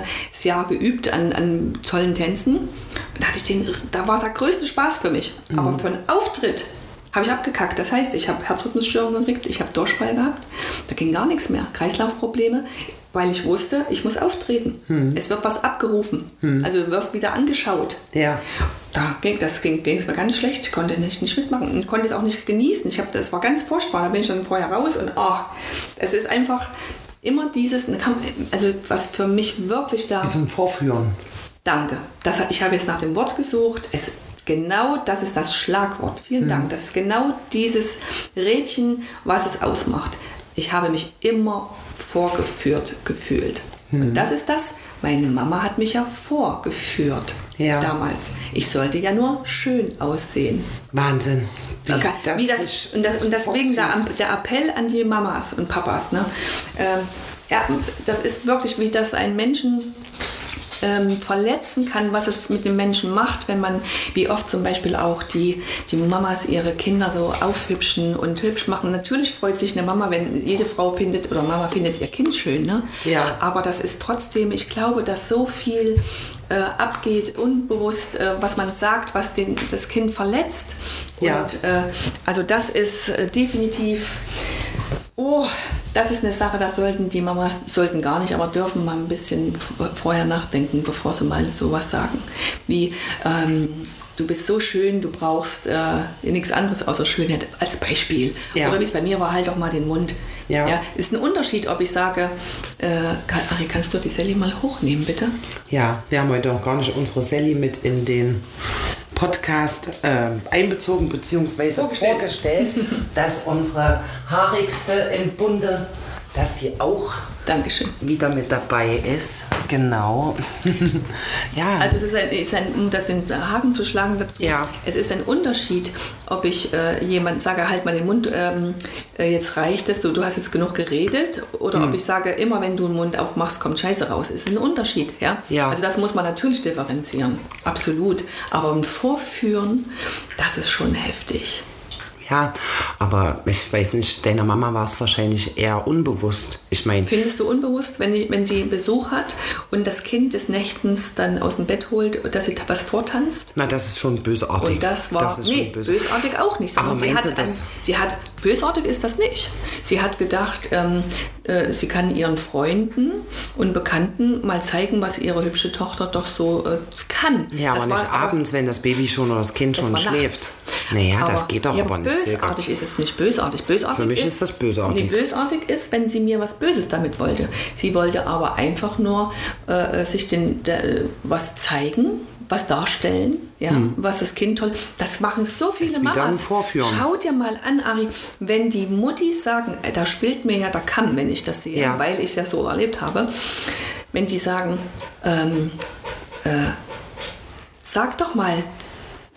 Jahr geübt an, an tollen Tänzen. Und da, hatte ich den, da war der größte Spaß für mich. Aber für einen Auftritt habe ich abgekackt. Das heißt, ich habe Herzrhythmusstörungen gekriegt, ich habe Durchfall gehabt, da ging gar nichts mehr. Kreislaufprobleme, weil ich wusste, ich muss auftreten. Es wird was abgerufen. Also du wirst wieder angeschaut. Ja. Da ging das ging es mir ganz schlecht, ich konnte nicht, nicht mitmachen und konnte es auch nicht genießen. Ich habe das war ganz furchtbar. Da bin ich dann vorher raus und ah, es ist einfach immer dieses, also was für mich wirklich da Wie so ein Vorführen. Danke. Das, ich habe jetzt nach dem Wort gesucht. Es, genau das ist das Schlagwort. Vielen Dank. Das ist genau dieses Rädchen, was es ausmacht. Ich habe mich immer vorgeführt gefühlt. Und das ist das. Meine Mama hat mich ja vorgeführt Ja. damals. Ich sollte ja nur schön aussehen. Wahnsinn. Wie Okay. das, Wie das, und, das, und deswegen der, der Appell an die Mamas und Papas. Ne? Ähm, ja, das ist wirklich, wie das einen Menschen ähm, verletzen kann, was es mit dem Menschen macht, wenn man, wie oft zum Beispiel auch die, die Mamas ihre Kinder so aufhübschen und hübsch machen. Natürlich freut sich eine Mama, wenn jede Frau findet oder Mama findet ihr Kind schön. Ne? Ja. Aber das ist trotzdem, ich glaube, dass so viel äh, abgeht, unbewusst, äh, was man sagt, was den, das Kind verletzt. Ja. Und äh, also das ist äh, definitiv, oh, das ist eine Sache, da sollten die Mamas, sollten gar nicht, aber dürfen mal ein bisschen vorher nachdenken, bevor sie mal sowas sagen. Wie, ähm, du bist so schön, du brauchst äh, nichts anderes außer Schönheit, als Beispiel. Ja. Oder wie es bei mir war, halt doch mal den Mund. Ja. ist ein Unterschied, ob ich sage, äh, Ari, kannst du die Sally mal hochnehmen, bitte? Ja, wir haben heute noch gar nicht unsere Sally mit in den Podcast äh, einbezogen bzw. Vorgestellt. vorgestellt, dass unsere haarigste im Bunde, dass die auch Dankeschön. wieder mit dabei ist. Genau. ja. Also es ist ein, ist ein, um das den Haken zu schlagen dazu, Ja. es ist ein Unterschied, ob ich äh, jemand sage, halt mal den Mund, ähm, äh, jetzt reicht es, du, du hast jetzt genug geredet, oder Hm. ob ich sage, immer wenn du den Mund aufmachst, kommt Scheiße raus. Es ist ein Unterschied, ja? Ja. Also das muss man natürlich differenzieren, absolut. Aber ein Vorführen, das ist schon heftig. Ja, aber ich weiß nicht, deiner Mama war es wahrscheinlich eher unbewusst. Ich meine, Findest du unbewusst, wenn, die- wenn sie Besuch hat und das Kind des Nächtens dann aus dem Bett holt, dass sie was vortanzt? na, das ist schon bösartig. Und das war ist nee, schon böse. bösartig auch nicht. Aber sie hat, das- ein, sie hat bösartig ist das nicht. Sie hat gedacht, ähm, äh, sie kann ihren Freunden und Bekannten mal zeigen, was ihre hübsche Tochter doch so äh, kann. Ja, Das aber nicht war- abends, wenn das Baby schon oder das Kind das schon schläft. nachts. Naja, das geht doch ja, aber nicht. Bösartig ist es nicht. Bösartig. Bösartig Für mich ist das bösartig. Nee, bösartig ist, wenn sie mir was Böses damit wollte. Sie wollte aber einfach nur äh, sich den, der, was zeigen, was darstellen, ja, was das Kind toll. Das machen so viele Hm. Ist Mamas. Schau dir mal an, Ari, wenn die Muttis sagen, äh, da spielt mir ja der Kamm, wenn ich das sehe, Ja. weil ich es ja so erlebt habe. Wenn die sagen, ähm, äh, sag doch mal,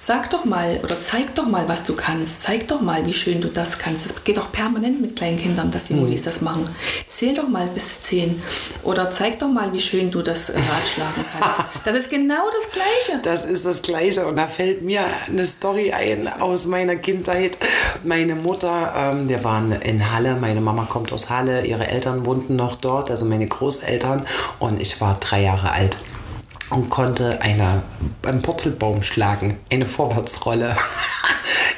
sag doch mal oder zeig doch mal, was du kannst. Zeig doch mal, wie schön du das kannst. Es geht doch permanent mit kleinen Kindern, dass die Mutis das machen. Zähl doch mal bis zehn oder zeig doch mal, wie schön du das äh, Rad schlagen kannst. Das ist genau das Gleiche. Das ist das Gleiche. Und da fällt mir eine Story ein aus meiner Kindheit. Meine Mutter, ähm, wir waren in Halle. Meine Mama kommt aus Halle. Ihre Eltern wohnten noch dort, also meine Großeltern. Und ich war drei Jahre alt und konnte eine, einen Purzelbaum schlagen, eine Vorwärtsrolle.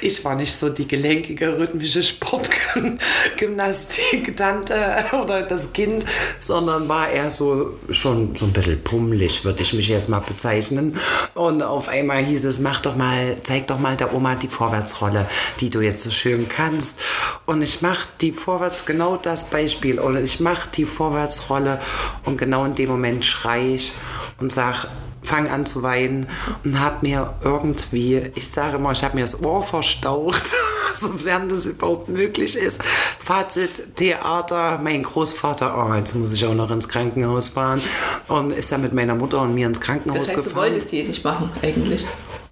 Ich war nicht so die gelenkige rhythmische Sportgymnastik-Tante oder das Kind, sondern war eher so schon so ein bisschen pummelig, würde ich mich jetzt mal bezeichnen. Und auf einmal hieß es, mach doch mal, zeig doch mal der Oma die Vorwärtsrolle, die du jetzt so schön kannst. Und ich mach die Vorwärts, genau das Beispiel, oder ich mach die Vorwärtsrolle und genau in dem Moment schrei ich und sag, fang an zu weinen und hab mir irgendwie, ich sage mal, ich habe mir das Ohr verstaucht, sofern das überhaupt möglich ist. Fazit, Theater, mein Großvater, oh, jetzt muss ich auch noch ins Krankenhaus fahren und ist dann mit meiner Mutter und mir ins Krankenhaus Das heißt, du gefahren. wolltest die nicht machen, eigentlich.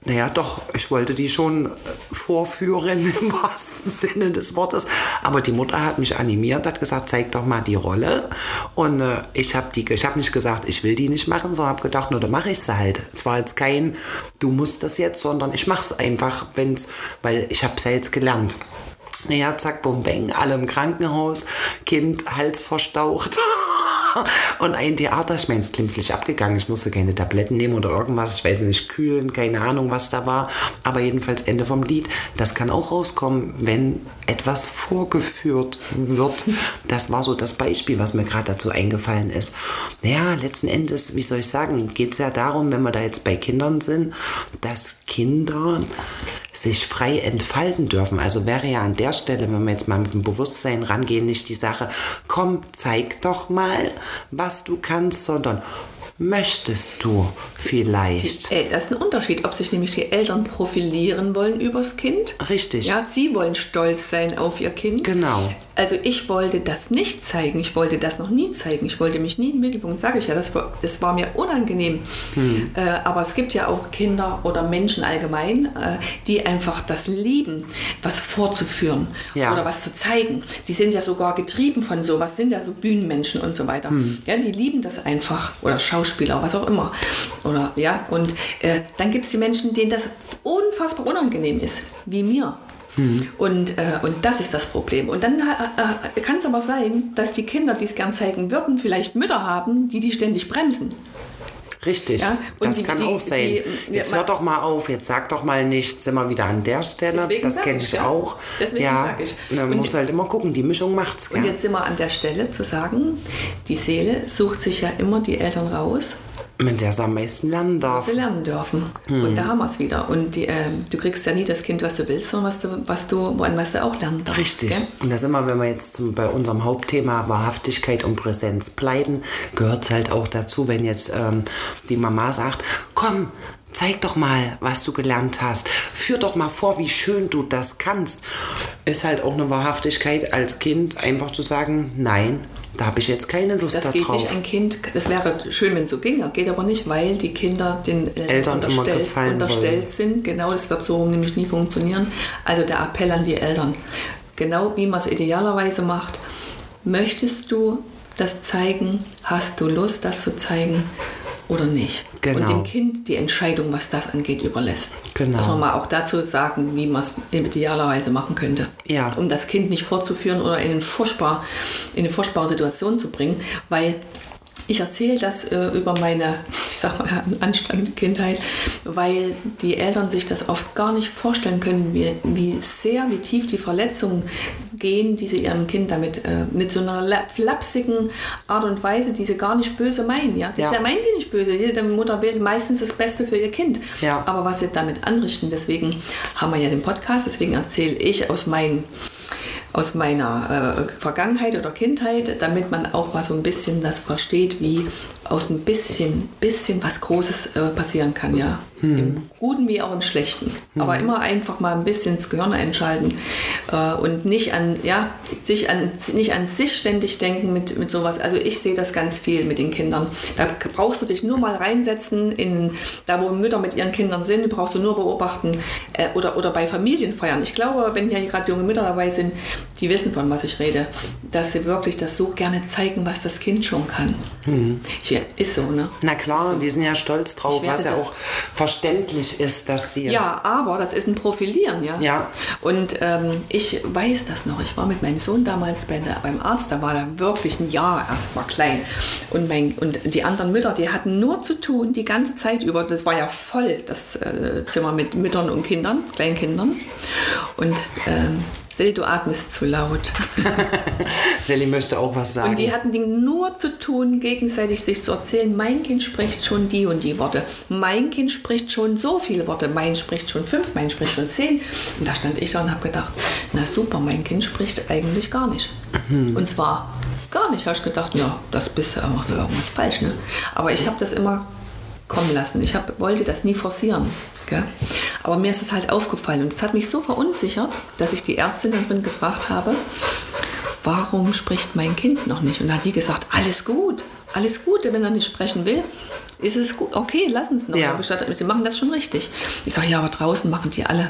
Naja, doch, ich wollte die schon äh, vorführen im wahrsten Sinne des Wortes. Aber die Mutter hat mich animiert, hat gesagt, zeig doch mal die Rolle. Und äh, ich habe hab nicht gesagt, ich will die nicht machen, sondern habe gedacht, nur dann mache ich sie halt. Es war jetzt kein, du musst das jetzt, sondern ich mache es einfach, wenn's, weil ich habe es ja jetzt gelernt. Naja, zack, bum, bang, alle im Krankenhaus, Kind, Hals verstaucht. Und ein Theater, ich meine, es ist glimpflich abgegangen. Ich musste keine Tabletten nehmen oder irgendwas, ich weiß nicht, kühlen, keine Ahnung, was da war. Aber jedenfalls Ende vom Lied. Das kann auch rauskommen, wenn etwas vorgeführt wird. Das war so das Beispiel, was mir gerade dazu eingefallen ist. Naja, letzten Endes, wie soll ich sagen, geht es ja darum, wenn wir da jetzt bei Kindern sind, dass Kinder sich frei entfalten dürfen. Also wäre ja an der Stelle, wenn wir jetzt mal mit dem Bewusstsein rangehen, nicht die Sache, komm, zeig doch mal, was du kannst, sondern möchtest du vielleicht. Ey, das ist ein Unterschied, ob sich nämlich die Eltern profilieren wollen übers Kind. Richtig. Ja, sie wollen stolz sein auf ihr Kind. Genau. Also ich wollte das nicht zeigen. Ich wollte das noch nie zeigen. Ich wollte mich nie im Mittelpunkt, sage ich ja. Das war, das war mir unangenehm. Hm. Äh, aber es gibt ja auch Kinder oder Menschen allgemein, äh, die einfach das lieben, was vorzuführen Ja. oder was zu zeigen. Die sind ja sogar getrieben von sowas, sind ja so Bühnenmenschen und so weiter. Hm. Ja, die lieben das einfach. Oder Schauspieler, was auch immer. Oder ja, und äh, dann gibt es die Menschen, denen das unfassbar unangenehm ist, wie mir. Und, äh, und das ist das Problem. Und dann äh, äh, kann es aber sein, dass die Kinder, die es gern zeigen würden, vielleicht Mütter haben, die die ständig bremsen. Richtig, Ja, und das die- kann die- auch sein. die- jetzt hör doch mal auf, jetzt sag doch mal nichts, sind wir wieder an der Stelle. Das kenne ich, ich ja. auch. Deswegen ja, sag ich. Man Und muss halt immer gucken, die Mischung macht's. Und Ja. jetzt sind wir an der Stelle zu sagen, die Seele sucht sich ja immer die Eltern raus, Mit der sie am meisten lernen darf. sie lernen dürfen. Hm. Und da haben wir es wieder. Und die, ähm, du kriegst ja nie das Kind, was du willst, sondern was du, was du, woan was du auch lernen darfst. Richtig. gell? Und da sind wir, wenn wir jetzt zum, bei unserem Hauptthema Wahrhaftigkeit und Präsenz bleiben, gehört es halt auch dazu, wenn jetzt ähm, die Mama sagt, komm, Zeig doch mal, was du gelernt hast. Führ doch mal vor, wie schön du das kannst. Ist halt auch eine Wahrhaftigkeit als Kind, einfach zu sagen, nein, da habe ich jetzt keine Lust Das darauf. geht nicht ein Kind, das wäre schön, wenn es so ginge, geht aber nicht, weil die Kinder den Eltern, Eltern immer unterstellt, unterstellt wollen. sind. Genau, das wird so nämlich nie funktionieren. Also der Appell an die Eltern, genau wie man es idealerweise macht, möchtest du das zeigen, hast du Lust, das zu zeigen oder nicht? Genau. Und dem Kind die Entscheidung, was das angeht, überlässt. Genau. Dass man mal auch dazu sagen, wie man es idealerweise machen könnte. Ja. Um das Kind nicht vorzuführen oder in, furchtbar, in eine furchtbare Situation zu bringen, weil ich erzähle das äh, über meine, ich sag mal, anstrengende Kindheit, weil die Eltern sich das oft gar nicht vorstellen können, wie, wie sehr, wie tief die Verletzungen gehen, die sie ihrem Kind damit äh, mit so einer la- flapsigen Art und Weise, die sie gar nicht böse meinen. Ja? Ja. Das meinen die nicht böse. Jede Mutter will meistens das Beste für ihr Kind. Ja. Aber was sie damit anrichten, deswegen haben wir ja den Podcast, deswegen erzähle ich aus meinen aus meiner äh, Vergangenheit oder Kindheit, damit man auch mal so ein bisschen das versteht, wie aus ein bisschen, bisschen was Großes äh, passieren kann, ja. Im Guten wie auch im Schlechten. Aber immer einfach mal ein bisschen ins Gehirn einschalten äh, und nicht an, ja, sich an, nicht an sich ständig denken mit, mit sowas. Also ich sehe das ganz viel mit den Kindern. Da brauchst du dich nur mal reinsetzen in, da wo Mütter mit ihren Kindern sind, brauchst du nur beobachten äh, oder, oder bei Familienfeiern. Ich glaube, wenn hier gerade junge Mütter dabei sind, die wissen, von was ich rede, dass sie wirklich das so gerne zeigen, was das Kind schon kann. Ja, ist so, ne? Na klar, die sind ja stolz drauf, was ja auch verständlich ist, dass sie. Ja, aber das ist ein Profilieren, ja. Ja. Und ähm, ich weiß das noch. Ich war mit meinem Sohn damals bei der, beim Arzt, da war er wirklich ein Jahr erst, war klein. Und, mein, und die anderen Mütter, die hatten nur zu tun, die ganze Zeit über. Das war ja voll, das äh, Zimmer mit Müttern und Kindern, Kleinkindern. Und ähm, Silly, du atmest zu laut. Sally möchte auch was sagen. Und die hatten die nur zu tun, gegenseitig sich zu erzählen, mein Kind spricht schon die und die Worte. Mein Kind spricht schon so viele Worte. Mein spricht schon fünf, mein spricht schon zehn. Und da stand ich da und habe gedacht, na super, mein Kind spricht eigentlich gar nicht. Und zwar gar nicht. habe ich gedacht, ja, das bist ja machst du irgendwas falsch. Ne? Aber ich habe das immer kommen lassen. Ich hab, wollte das nie forcieren. Gell? Aber mir ist es halt aufgefallen und es hat mich so verunsichert, dass ich die Ärztin dann drin gefragt habe, warum spricht mein Kind noch nicht? Und dann hat die gesagt, alles gut, alles gut, wenn er nicht sprechen will, ist es gut, okay, lassen Sie es noch. Ja. Sie machen das schon richtig. Ich sage, ja, aber draußen machen die alle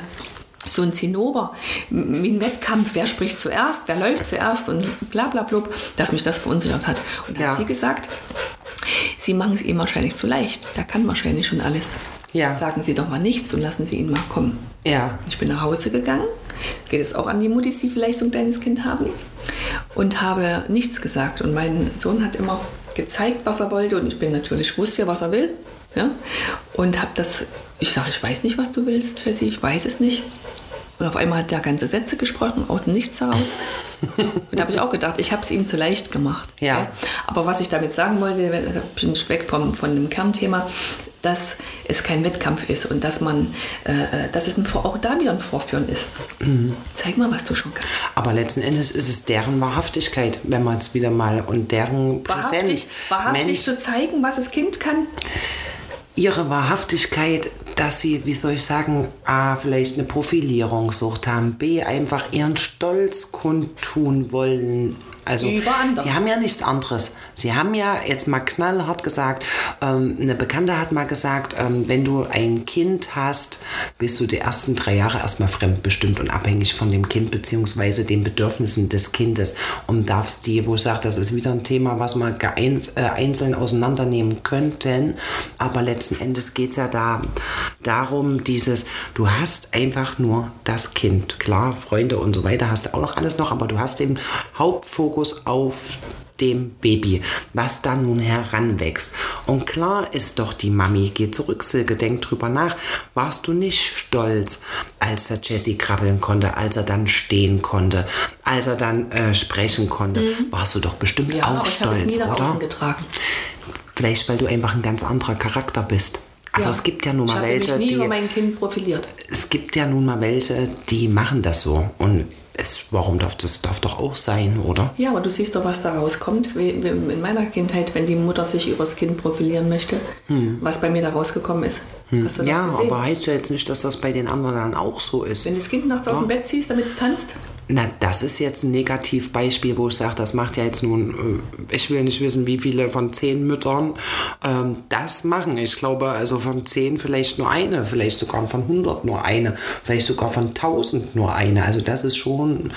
so ein Zinnober, wie ein Wettkampf, wer spricht zuerst, wer läuft zuerst und bla bla blub, dass mich das verunsichert hat. Und dann Ja. hat sie gesagt, Sie machen es ihm wahrscheinlich zu leicht. Der kann wahrscheinlich schon alles. Ja. Sagen Sie doch mal nichts und lassen Sie ihn mal kommen. ja. Ich bin nach Hause gegangen, geht es auch an die Muttis, die vielleicht so ein kleines Kind haben, und habe nichts gesagt. Und mein Sohn hat immer gezeigt, was er wollte, und ich bin natürlich, wusste ja, was er will. Ja? Und habe das, ich sage, ich weiß nicht, was du willst, Jessie, ich weiß es nicht. Und auf einmal hat er ganze Sätze gesprochen, aus dem Nichts heraus. Und da habe ich auch gedacht, ich habe es ihm zu leicht gemacht. Ja. gell? Aber was ich damit sagen wollte, bin ich weg vom, von dem Kernthema, dass es kein Wettkampf ist und dass man, äh, äh, dass es ein, auch da wieder ein Vorführen ist. Zeig mal, was du schon kannst. Aber letzten Endes ist es deren Wahrhaftigkeit, wenn man es wieder mal und deren Präsenz. Wahrhaftig, wahrhaftig Mensch, zu zeigen, was das Kind kann. Ihre Wahrhaftigkeit, dass sie, wie soll ich sagen, A, vielleicht eine Profilierung sucht haben, B, einfach ihren Stolz kundtun wollen. Also, Über andere. die haben ja nichts anderes. Sie haben ja jetzt mal knallhart gesagt, ähm, eine Bekannte hat mal gesagt, ähm, wenn du ein Kind hast, bist du die ersten drei Jahre erstmal fremdbestimmt und abhängig von dem Kind beziehungsweise den Bedürfnissen des Kindes und darfst die, wo ich sage, das ist wieder ein Thema, was geeins, äh, einzeln auseinandernehmen könnten, aber letzten Endes geht es ja da darum, dieses, du hast einfach nur das Kind. Klar, Freunde und so weiter hast du auch noch alles noch, aber du hast den Hauptfokus auf dem Baby, was dann nun heranwächst. Und klar ist doch die Mami, geh zurück, Silke, denk drüber nach, warst du nicht stolz, als der Jesse krabbeln konnte, als er dann stehen konnte, als er dann äh, sprechen konnte, warst du doch bestimmt Mhm. Ja, auch ich habe es stolz, nie nach oder? außen getragen. Vielleicht, weil du einfach ein ganz anderer Charakter bist. Aber Ja. es gibt ja nun ich mal mich welche, nie die über mein Kind profiliert. es gibt ja nun mal welche, die machen das so. Und es, warum darf das darf doch auch sein, oder? Ja, aber du siehst doch, was da rauskommt. In meiner Kindheit, wenn die Mutter sich übers Kind profilieren möchte, was bei mir da rausgekommen ist. Hast du das Ja, gesehen? aber heißt ja jetzt nicht, dass das bei den anderen dann auch so ist. wenn du das Kind nachts aus dem Bett ziehst, damit es tanzt, Na, das ist jetzt ein Negativbeispiel, wo ich sage, das macht ja jetzt nun, äh, ich will nicht wissen, wie viele von zehn Müttern ähm, das machen. Ich glaube, also von zehn vielleicht nur eine, vielleicht sogar von 100 nur eine, vielleicht sogar von 1000 nur eine. Also das ist schon,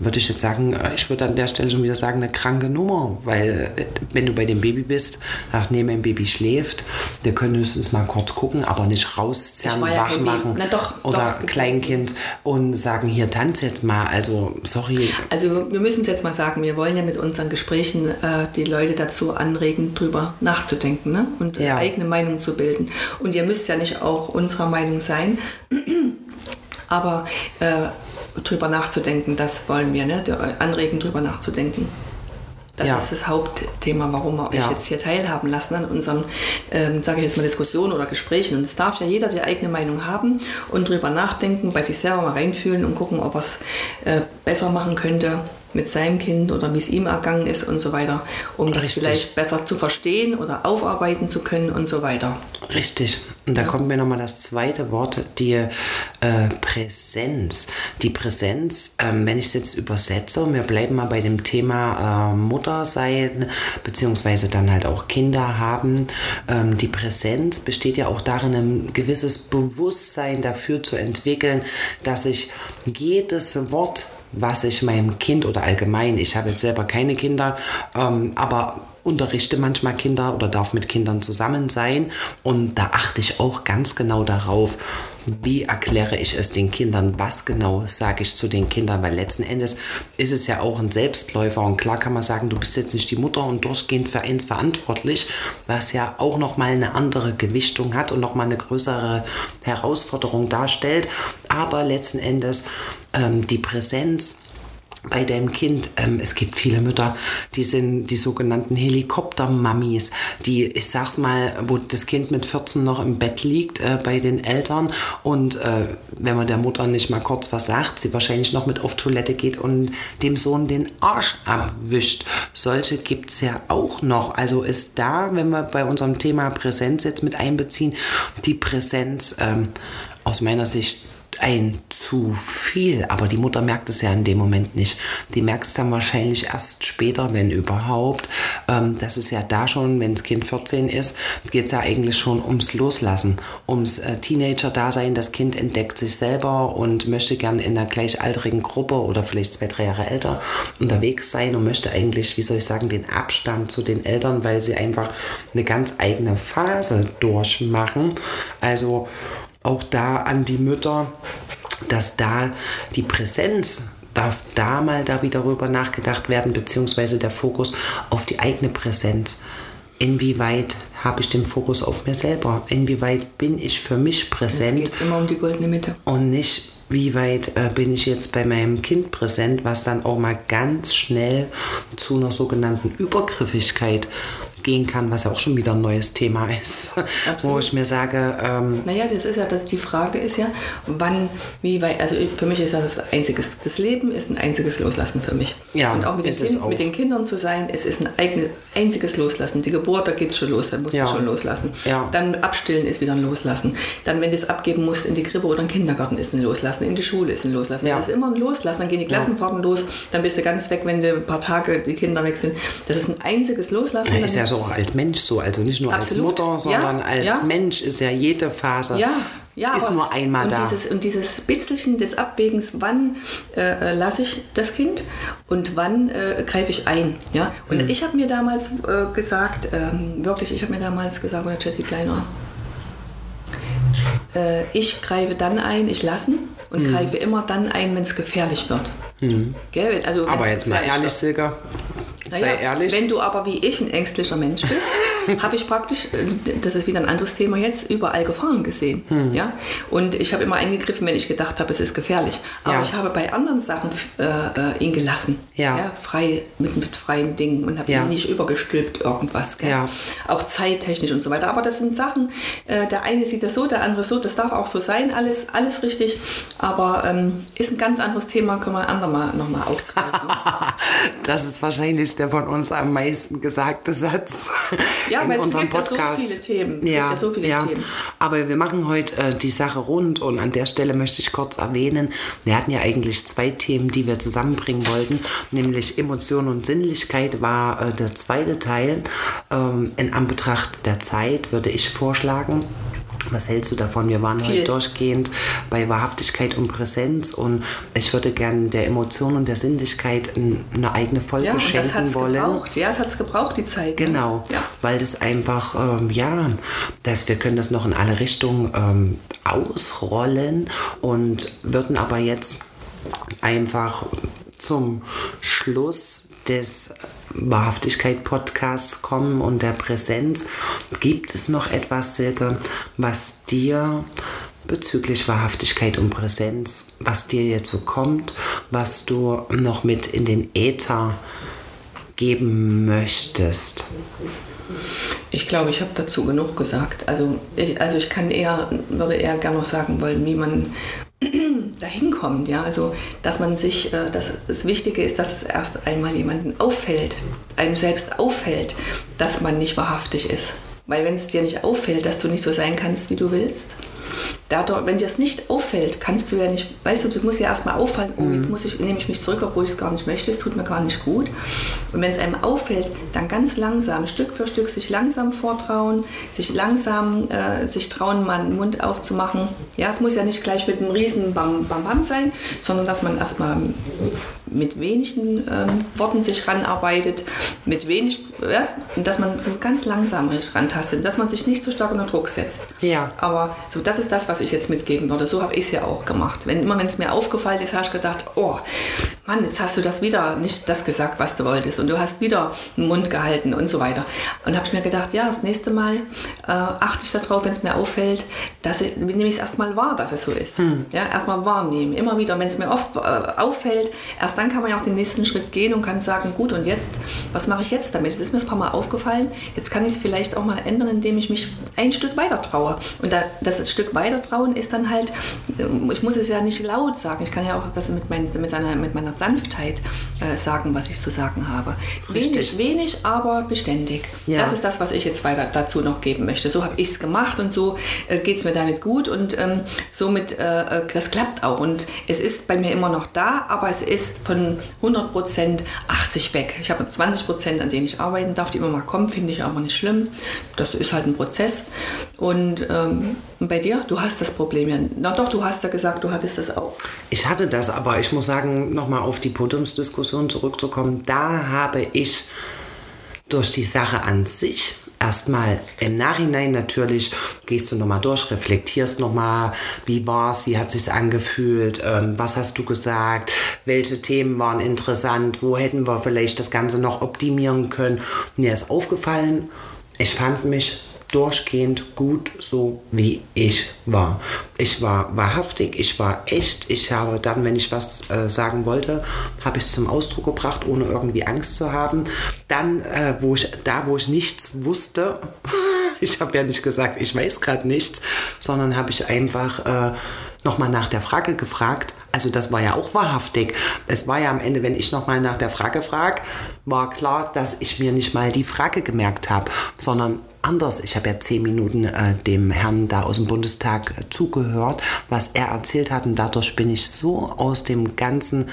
würde ich jetzt sagen, äh, ich würde an der Stelle schon wieder sagen, eine kranke Nummer, weil äh, wenn du bei dem Baby bist, ach nee, mein Baby schläft, wir können höchstens mal kurz gucken, aber nicht rauszerren, ja wach machen. Na doch, doch, oder gibt- Kleinkind und sagen, hier tanz jetzt mal. Also, sorry. Also wir müssen es jetzt mal sagen, wir wollen ja mit unseren Gesprächen äh, die Leute dazu anregen, drüber nachzudenken ne? und Ja. eigene Meinung zu bilden. Und ihr müsst ja nicht auch unserer Meinung sein, aber äh, drüber nachzudenken, das wollen wir, ne? Die- anregen, drüber nachzudenken. Das Ja. ist das Hauptthema, warum wir euch Ja. jetzt hier teilhaben lassen an unseren, ähm, sage ich jetzt mal, Diskussionen oder Gesprächen. Und es darf ja jeder die eigene Meinung haben und drüber nachdenken, bei sich selber mal reinfühlen und gucken, ob er es äh, besser machen könnte mit seinem Kind oder wie es ihm ergangen ist und so weiter, um das Richtig. vielleicht besser zu verstehen oder aufarbeiten zu können und so weiter. Richtig. Und da kommt mir nochmal das zweite Wort, die äh, Präsenz. Die Präsenz, ähm, wenn ich es jetzt übersetze, und wir bleiben mal bei dem Thema äh, Mutter sein, beziehungsweise dann halt auch Kinder haben. Ähm, die Präsenz besteht ja auch darin, ein gewisses Bewusstsein dafür zu entwickeln, dass ich jedes Wort, was ich meinem Kind oder allgemein, ich habe jetzt selber keine Kinder, ähm, aber unterrichte manchmal Kinder oder darf mit Kindern zusammen sein. Und da achte ich auch ganz genau darauf, wie erkläre ich es den Kindern, was genau sage ich zu den Kindern, weil letzten Endes ist es ja auch ein Selbstläufer. Und klar kann man sagen, du bist jetzt nicht die Mutter und durchgehend für eins verantwortlich, was ja auch nochmal eine andere Gewichtung hat und nochmal eine größere Herausforderung darstellt, aber letzten Endes ähm, die Präsenz bei deinem Kind, ähm, es gibt viele Mütter, die sind die sogenannten Helikopter-Mammis, die, ich sag's mal, wo das Kind mit 14 noch im Bett liegt äh, bei den Eltern und äh, wenn man der Mutter nicht mal kurz was sagt, sie wahrscheinlich noch mit auf Toilette geht und dem Sohn den Arsch abwischt. Solche gibt's ja auch noch. Also ist da, wenn wir bei unserem Thema Präsenz jetzt mit einbeziehen, die Präsenz ähm, aus meiner Sicht ein zu viel, aber die Mutter merkt es ja in dem Moment nicht. Die merkt es dann wahrscheinlich erst später, wenn überhaupt. Ähm, das ist ja da schon, wenn das Kind 14 ist, geht es ja eigentlich schon ums Loslassen, ums äh, Teenager-Dasein. Das Kind entdeckt sich selber und möchte gern in einer gleichaltrigen Gruppe oder vielleicht zwei, drei Jahre älter unterwegs sein und möchte eigentlich, wie soll ich sagen, den Abstand zu den Eltern, weil sie einfach eine ganz eigene Phase durchmachen. Also auch da an die Mütter, dass da die Präsenz darf da mal da wieder drüber nachgedacht werden, beziehungsweise der Fokus auf die eigene Präsenz. Inwieweit habe ich den Fokus auf mir selber? Inwieweit bin ich für mich Es präsent geht immer um die goldene Mitte. und nicht, wie weit äh, bin ich jetzt bei meinem Kind präsent, was dann auch mal ganz schnell zu einer sogenannten Übergriffigkeit gehen kann, was ja auch schon wieder ein neues Thema ist, wo Absolut. ich mir sage, ähm, Naja, das ist ja, das, die Frage ist ja, wann, wie weit, also für mich ist das das einziges, das Leben ist ein einziges Loslassen für mich. Ja, Und auch mit den, ist kind, auch. mit den Kindern zu sein, es ist ein eigenes, einziges Loslassen. Die Geburt, da geht es schon los, dann musst Ja. du schon loslassen. Ja. Dann abstillen ist wieder ein Loslassen. Dann, wenn du es abgeben musst in die Krippe oder in den Kindergarten, ist ein Loslassen. In die Schule ist ein Loslassen. Ja. Das ist immer ein Loslassen. Dann gehen die Klassenfahrten los, dann bist du ganz weg, wenn du ein paar Tage die Kinder weg sind. Das ist ein einziges Loslassen. ist Dann- ja so auch als Mensch so, also nicht nur Absolut. als Mutter, sondern Ja, als ja. Mensch ist ja jede Phase Ja, ja, ist nur einmal und da. Dieses, und dieses Bitzelchen des Abwägens, wann äh, äh, lasse ich das Kind und wann äh, greife ich ein. Ja? Und Mhm. ich habe mir damals äh, gesagt, ähm, wirklich, ich habe mir damals gesagt, oder Jessie Kleiner, äh, ich greife dann ein, ich lassen und Mhm. greife immer dann ein, wenn es gefährlich wird. Gell? Also, Aber jetzt mal ehrlich, wird. Silke, sei Naja, ehrlich. Wenn du aber wie ich ein ängstlicher Mensch bist, habe ich praktisch, das ist wieder ein anderes Thema jetzt, überall Gefahren gesehen. Hm. Ja? Und ich habe immer eingegriffen, wenn ich gedacht habe, es ist gefährlich. Aber ja. ich habe bei anderen Sachen äh, äh, ihn gelassen. Ja. ja frei, mit, mit freien Dingen und habe ja. ihn nicht übergestülpt irgendwas. Gell? Ja. Auch zeittechnisch und so weiter. Aber das sind Sachen, äh, der eine sieht das so, der andere so. Das darf auch so sein, alles, alles richtig. Aber ähm, ist ein ganz anderes Thema, können wir ein andermal nochmal aufgreifen. das ist wahrscheinlich der von uns am meisten gesagte Satz. Ja, weil es gibt Podcast. ja so viele Themen. Es ja, gibt ja so viele ja. Themen. Aber wir machen heute äh, die Sache rund und an der Stelle möchte ich kurz erwähnen, wir hatten ja eigentlich zwei Themen, die wir zusammenbringen wollten, nämlich Emotion und Sinnlichkeit war äh, der zweite Teil. Ähm, in Anbetracht der Zeit würde ich vorschlagen, was hältst du davon? Wir waren Viel. heute durchgehend bei Wahrhaftigkeit und Präsenz und ich würde gerne der Emotion und der Sinnlichkeit eine eigene Folge ja, schenken das wollen. Gebraucht. Ja, es hat es gebraucht, die Zeit. Ne? Genau, ja. weil das einfach, ähm, ja, dass wir können das noch in alle Richtungen ähm, ausrollen und würden aber jetzt einfach zum Schluss des Wahrhaftigkeit-Podcasts kommen und der Präsenz. Gibt es noch etwas, Silke, was dir bezüglich Wahrhaftigkeit und Präsenz, was dir jetzt so kommt, was du noch mit in den Äther geben möchtest? Ich glaube, ich habe dazu genug gesagt. Also ich, also ich kann eher, würde eher gerne noch sagen wollen, wie man dahin kommt. Ja? Also, dass man sich, äh, dass das Wichtige ist, dass es erst einmal jemandem auffällt, einem selbst auffällt, dass man nicht wahrhaftig ist. Weil wenn es dir nicht auffällt, dass du nicht so sein kannst, wie du willst, dadurch, wenn dir das nicht auffällt, kannst du ja nicht, weißt du, du musst ja erstmal auffallen, oh, jetzt mhm. muss ich, nehme ich mich zurück, obwohl ich es gar nicht möchte, es tut mir gar nicht gut. Und wenn es einem auffällt, dann ganz langsam, Stück für Stück, sich langsam vortrauen, sich langsam, äh, sich trauen, mal den Mund aufzumachen. Ja, es muss ja nicht gleich mit einem riesen Bam Bam Bam sein, sondern dass man erstmal mit wenigen ähm, Worten sich ranarbeitet, mit wenig, ja, und dass man so ganz langsam rantastet, dass man sich nicht so stark unter Druck setzt. Ja. Aber so, das ist das, was ich jetzt mitgeben würde. So habe ich es ja auch gemacht. Wenn, immer wenn es mir aufgefallen ist, habe ich gedacht, oh, Mann, jetzt hast du das wieder nicht das gesagt, was du wolltest und du hast wieder den Mund gehalten und so weiter. Und habe ich mir gedacht, ja, das nächste Mal äh, achte ich darauf, wenn es mir auffällt, dass ich, nehme ich es erstmal wahr, dass es so ist. Hm. Ja, erstmal wahrnehmen. Immer wieder, wenn es mir oft äh, auffällt, erst dann kann man ja auch den nächsten Schritt gehen und kann sagen, gut, und jetzt, was mache ich jetzt damit? Das ist mir ein paar Mal aufgefallen. Jetzt kann ich es vielleicht auch mal ändern, indem ich mich ein Stück weiter traue. Und da, das Stück weiter trauen ist dann halt, äh, ich muss es ja nicht laut sagen. Ich kann ja auch das mit, mein, mit, seiner, mit meiner Sanftheit äh, sagen, was ich zu sagen habe. Wenig, wenig, aber beständig. Ja. Das ist das, was ich jetzt weiter dazu noch geben möchte. So habe ich es gemacht und so äh, geht es mir damit gut und ähm, somit, äh, äh, das klappt auch. Und es ist bei mir immer noch da, aber es ist von 100 Prozent 80 weg. Ich habe 20 Prozent, an denen ich arbeiten darf, die immer mal kommen, finde ich aber nicht schlimm. Das ist halt ein Prozess. Und ähm, bei dir, du hast das Problem ja. Na doch, du hast ja gesagt, du hattest das auch. Ich hatte das, aber ich muss sagen, nochmal auf die Podiumsdiskussion zurückzukommen, da habe ich durch die Sache an sich erstmal im Nachhinein natürlich gehst du nochmal durch, reflektierst nochmal, wie war es, wie hat sich angefühlt, ähm, was hast du gesagt, welche Themen waren interessant, wo hätten wir vielleicht das Ganze noch optimieren können. Mir ist aufgefallen, ich fand mich durchgehend gut so, wie ich war. Ich war wahrhaftig, ich war echt. Ich habe dann, wenn ich was äh, sagen wollte, habe ich es zum Ausdruck gebracht, ohne irgendwie Angst zu haben. Dann, äh, wo ich, da wo ich nichts wusste, ich habe ja nicht gesagt, ich weiß gerade nichts, sondern habe ich einfach äh, nochmal nach der Frage gefragt. Also das war ja auch wahrhaftig. Es war ja am Ende, wenn ich nochmal nach der Frage frage, war klar, dass ich mir nicht mal die Frage gemerkt habe, sondern anders. Ich habe ja zehn Minuten äh, dem Herrn da aus dem Bundestag äh, zugehört, was er erzählt hat. Und dadurch bin ich so aus dem ganzen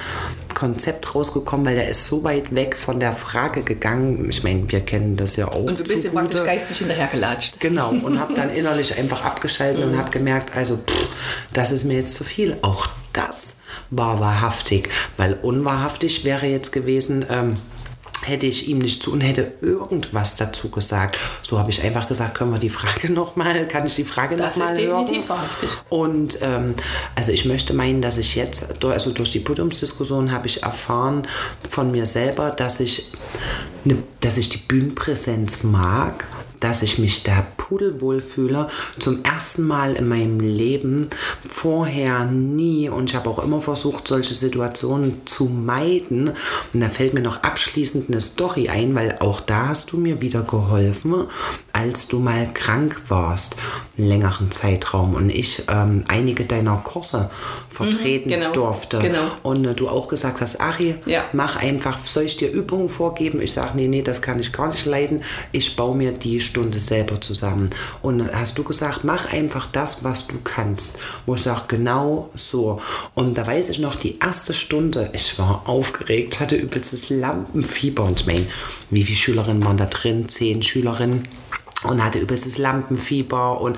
Konzept rausgekommen, weil der ist so weit weg von der Frage gegangen. Ich meine, wir kennen das ja auch. Und du bist ja praktisch geistig hinterhergelatscht. Genau. Und habe dann innerlich einfach abgeschaltet mhm. und habe gemerkt, also pff, das ist mir jetzt zu viel. Auch das war wahrhaftig, weil unwahrhaftig wäre jetzt gewesen. Ähm, hätte ich ihm nicht zu und hätte irgendwas dazu gesagt. So habe ich einfach gesagt, können wir die Frage nochmal, kann ich die Frage nochmal hören? Das ist definitiv wahrhaftig. Und ähm, also ich möchte meinen, dass ich jetzt, also durch die Podiumsdiskussion habe ich erfahren von mir selber, dass ich, ne, dass ich die Bühnenpräsenz mag, dass ich mich da pudelwohl fühle. Zum ersten Mal in meinem Leben. Vorher nie. Und ich habe auch immer versucht, solche Situationen zu meiden. Und da fällt mir noch abschließend eine Story ein, weil auch da hast du mir wieder geholfen, als du mal krank warst, einen längeren Zeitraum. Und ich ähm, einige deiner Kurse vertreten genau, durfte. genau. Und äh, du auch gesagt hast, Ari, Ja. mach einfach, soll ich dir Übungen vorgeben? Ich sage, nee, nee, das kann ich gar nicht leiden. Ich baue mir die Stunde selber zusammen. Und hast du gesagt, mach einfach das, was du kannst. Wo ich sage, genau so. Und da weiß ich noch, die erste Stunde, ich war aufgeregt, hatte übelstes Lampenfieber. Und ich meine, wie viele Schülerinnen waren da drin? Zehn Schülerinnen und hatte übelstes Lampenfieber und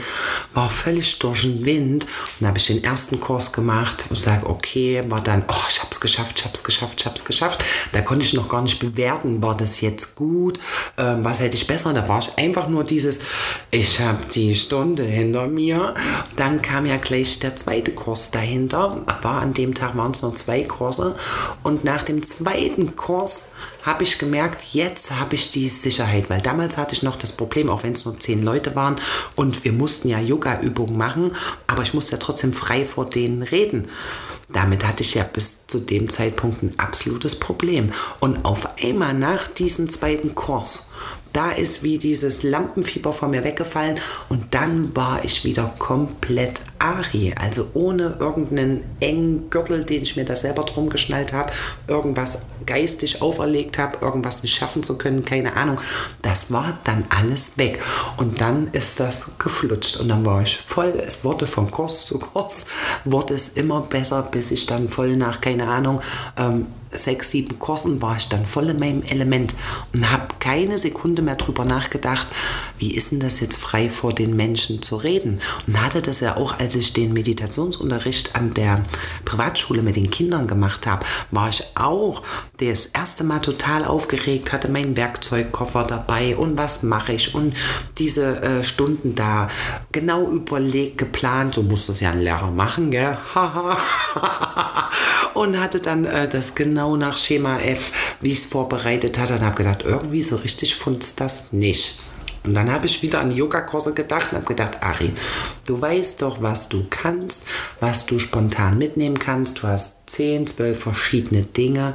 war völlig durch den Wind. Und dann habe ich den ersten Kurs gemacht und sage, okay, war dann, oh, ich hab's geschafft, ich hab's geschafft, ich hab's geschafft. Da konnte ich noch gar nicht bewerten, war das jetzt gut, ähm, was hätte ich besser. Da war ich einfach nur dieses, ich habe die Stunde hinter mir. Dann kam ja gleich der zweite Kurs dahinter. War an dem Tag waren es nur zwei Kurse. Und nach dem zweiten Kurs habe ich gemerkt, jetzt habe ich die Sicherheit, weil damals hatte ich noch das Problem, auch wenn es nur zehn Leute waren und wir mussten ja Yoga-Übungen machen, aber ich musste ja trotzdem frei vor denen reden. Damit hatte ich ja bis zu dem Zeitpunkt ein absolutes Problem. Und auf einmal nach diesem zweiten Kurs, da ist wie dieses Lampenfieber von mir weggefallen und dann war ich wieder komplett Ari, also ohne irgendeinen engen Gürtel, den ich mir da selber drum geschnallt habe, irgendwas geistig auferlegt habe, irgendwas nicht schaffen zu können, keine Ahnung. Das war dann alles weg und dann ist das geflutscht und dann war ich voll, es wurde von Kurs zu Kurs, wurde es immer besser, bis ich dann voll nach, keine Ahnung, ähm, sechs, sieben Kursen war ich dann voll in meinem Element und habe keine Sekunde mehr drüber nachgedacht, wie ist denn das jetzt frei vor den Menschen zu reden. Und hatte das ja auch, als ich den Meditationsunterricht an der Privatschule mit den Kindern gemacht habe, war ich auch das erste Mal total aufgeregt, hatte meinen Werkzeugkoffer dabei und was mache ich und diese äh, Stunden da genau überlegt, geplant, so muss das ja ein Lehrer machen, gell? und hatte dann äh, das genau nach Schema F, wie ich es vorbereitet hatte und habe gedacht, irgendwie so richtig funzt das nicht. Und dann habe ich wieder an Yogakurse gedacht und habe gedacht, Ari, du weißt doch, was du kannst, was du spontan mitnehmen kannst. Du hast 10, 12 verschiedene Dinge.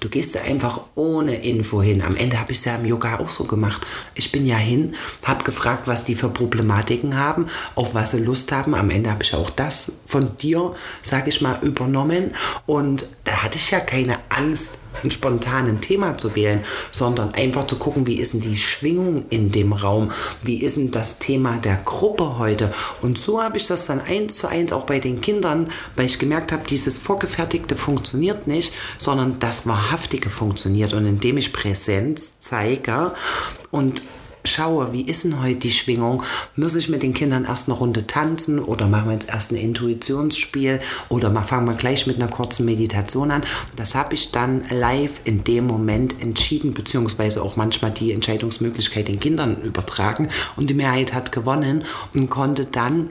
Du gehst da einfach ohne Info hin. Am Ende habe ich es ja im Yoga auch so gemacht. Ich bin ja hin, habe gefragt, was die für Problematiken haben, auf was sie Lust haben. Am Ende habe ich auch das von dir, sage ich mal, übernommen. Und da hatte ich ja keine Angst, ein spontanen Thema zu wählen, sondern einfach zu gucken, wie ist denn die Schwingung in dem Raum, wie ist denn das Thema der Gruppe heute. Und so habe ich das dann eins zu eins auch bei den Kindern, weil ich gemerkt habe, dieses Vorgefertigte funktioniert nicht, sondern das Wahrhaftige funktioniert. Und indem ich Präsenz zeige und schaue, wie ist denn heute die Schwingung, muss ich mit den Kindern erst eine Runde tanzen oder machen wir jetzt erst ein Intuitionsspiel oder fangen wir gleich mit einer kurzen Meditation an. Das habe ich dann live in dem Moment entschieden, beziehungsweise auch manchmal die Entscheidungsmöglichkeit den Kindern übertragen und die Mehrheit hat gewonnen und konnte dann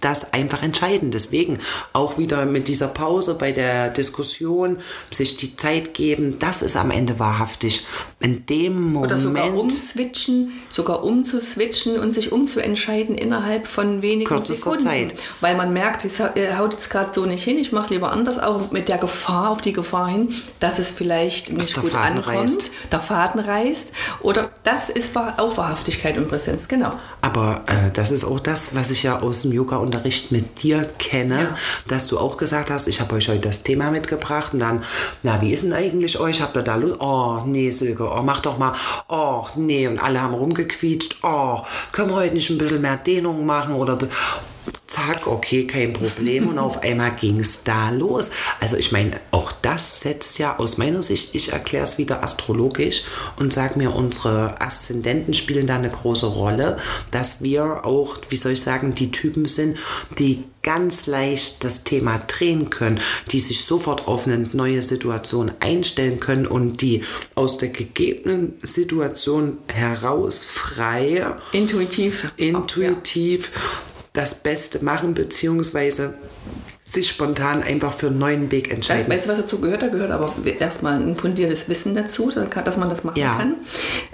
das einfach entscheiden. Deswegen auch wieder mit dieser Pause bei der Diskussion, sich die Zeit geben, das ist am Ende wahrhaftig. In dem Moment. Oder sogar umswitchen, sogar umzuswitchen und sich umzuentscheiden innerhalb von wenigen Kürzester Sekunden. Zeit. Weil man merkt, es hau- haut jetzt gerade so nicht hin, ich mache es lieber anders, auch mit der Gefahr, auf die Gefahr hin, dass es vielleicht nicht gut Faden ankommt, reißt. der Faden reißt. Oder das ist auch Wahrhaftigkeit und Präsenz, genau. Aber äh, das ist auch das, was ich ja aus dem Yoga-Unterricht mit dir kenne, Ja. dass du auch gesagt hast, ich habe euch heute das Thema mitgebracht und dann, na, wie ist denn eigentlich euch? Habt ihr da Lust? Oh, nee, Silke, oh, mach doch mal. Oh, nee, und alle haben rumgequietscht. Oh, können wir heute nicht ein bisschen mehr Dehnung machen oder... Zack, okay, kein Problem. Und auf einmal ging es da los. Also ich meine, auch das setzt ja aus meiner Sicht, ich erkläre es wieder astrologisch und sage mir, unsere Aszendenten spielen da eine große Rolle, dass wir auch, wie soll ich sagen, die Typen sind, die ganz leicht das Thema drehen können, die sich sofort auf eine neue Situation einstellen können und die aus der gegebenen Situation heraus frei Intuitiv. intuitiv das Beste machen, beziehungsweise sich spontan einfach für einen neuen Weg entscheiden. Weißt du, was dazu gehört? Da gehört aber erstmal ein fundiertes Wissen dazu, dass man das machen Ja. kann.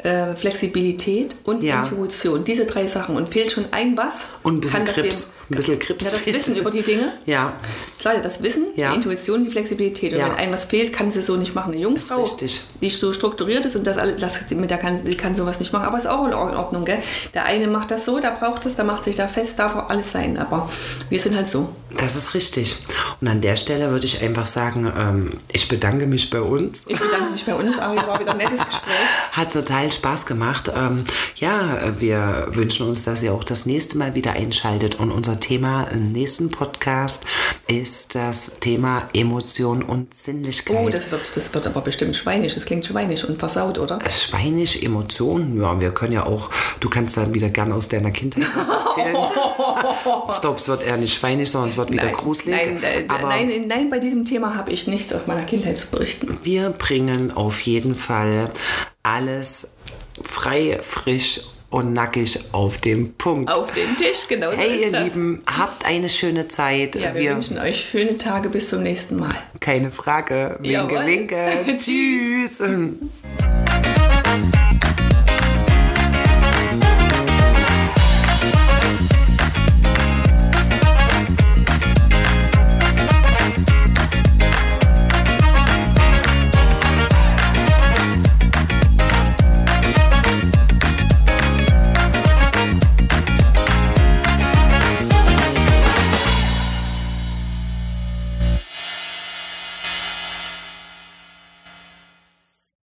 Äh, Flexibilität und Ja. Intuition. Diese drei Sachen. Und fehlt schon ein was, Und ein kann das Krips. eben- Ein bisschen Krips Ja, das. Wissen über die Dinge. Ja, Klar, das Wissen, Ja. die Intuition, die Flexibilität. Und Ja. wenn einem was fehlt, kann sie so nicht machen. Eine Jungfrau, richtig. die so strukturiert ist und das alles, das, mit der kann, die kann sowas nicht machen. Aber ist auch in Ordnung, gell? Der eine macht das so, der braucht das, der macht sich da fest, darf auch alles sein. Aber wir sind halt so. das ist richtig. Und an der Stelle würde ich einfach sagen, ähm, ich bedanke mich bei uns. Ich bedanke mich bei uns, Ari, war wieder ein nettes Gespräch. Hat total Spaß gemacht. Ähm, ja, wir wünschen uns, dass ihr auch das nächste Mal wieder einschaltet. Und unser Thema im nächsten Podcast ist das Thema Emotion und Sinnlichkeit. Oh, das wird, das wird aber bestimmt schweinisch. Das klingt schweinisch und versaut, oder? Schweinisch, Emotionen, ja, wir können ja auch, du kannst dann wieder gerne aus deiner Kindheit was erzählen. ich glaube, es wird eher nicht schweinisch, sondern es wird wieder gruselig. Nein, äh, Aber nein, nein, bei diesem Thema habe ich nichts aus meiner Kindheit zu berichten. wir bringen auf jeden Fall alles frei, frisch und nackig auf dem Punkt. Auf den Tisch, genau. So hey, ihr das. Lieben, habt eine schöne Zeit. Ja, wir, wir, wünschen euch schöne Tage. Bis zum nächsten Mal. Keine Frage. Winke, Jawohl. winke. Tschüss.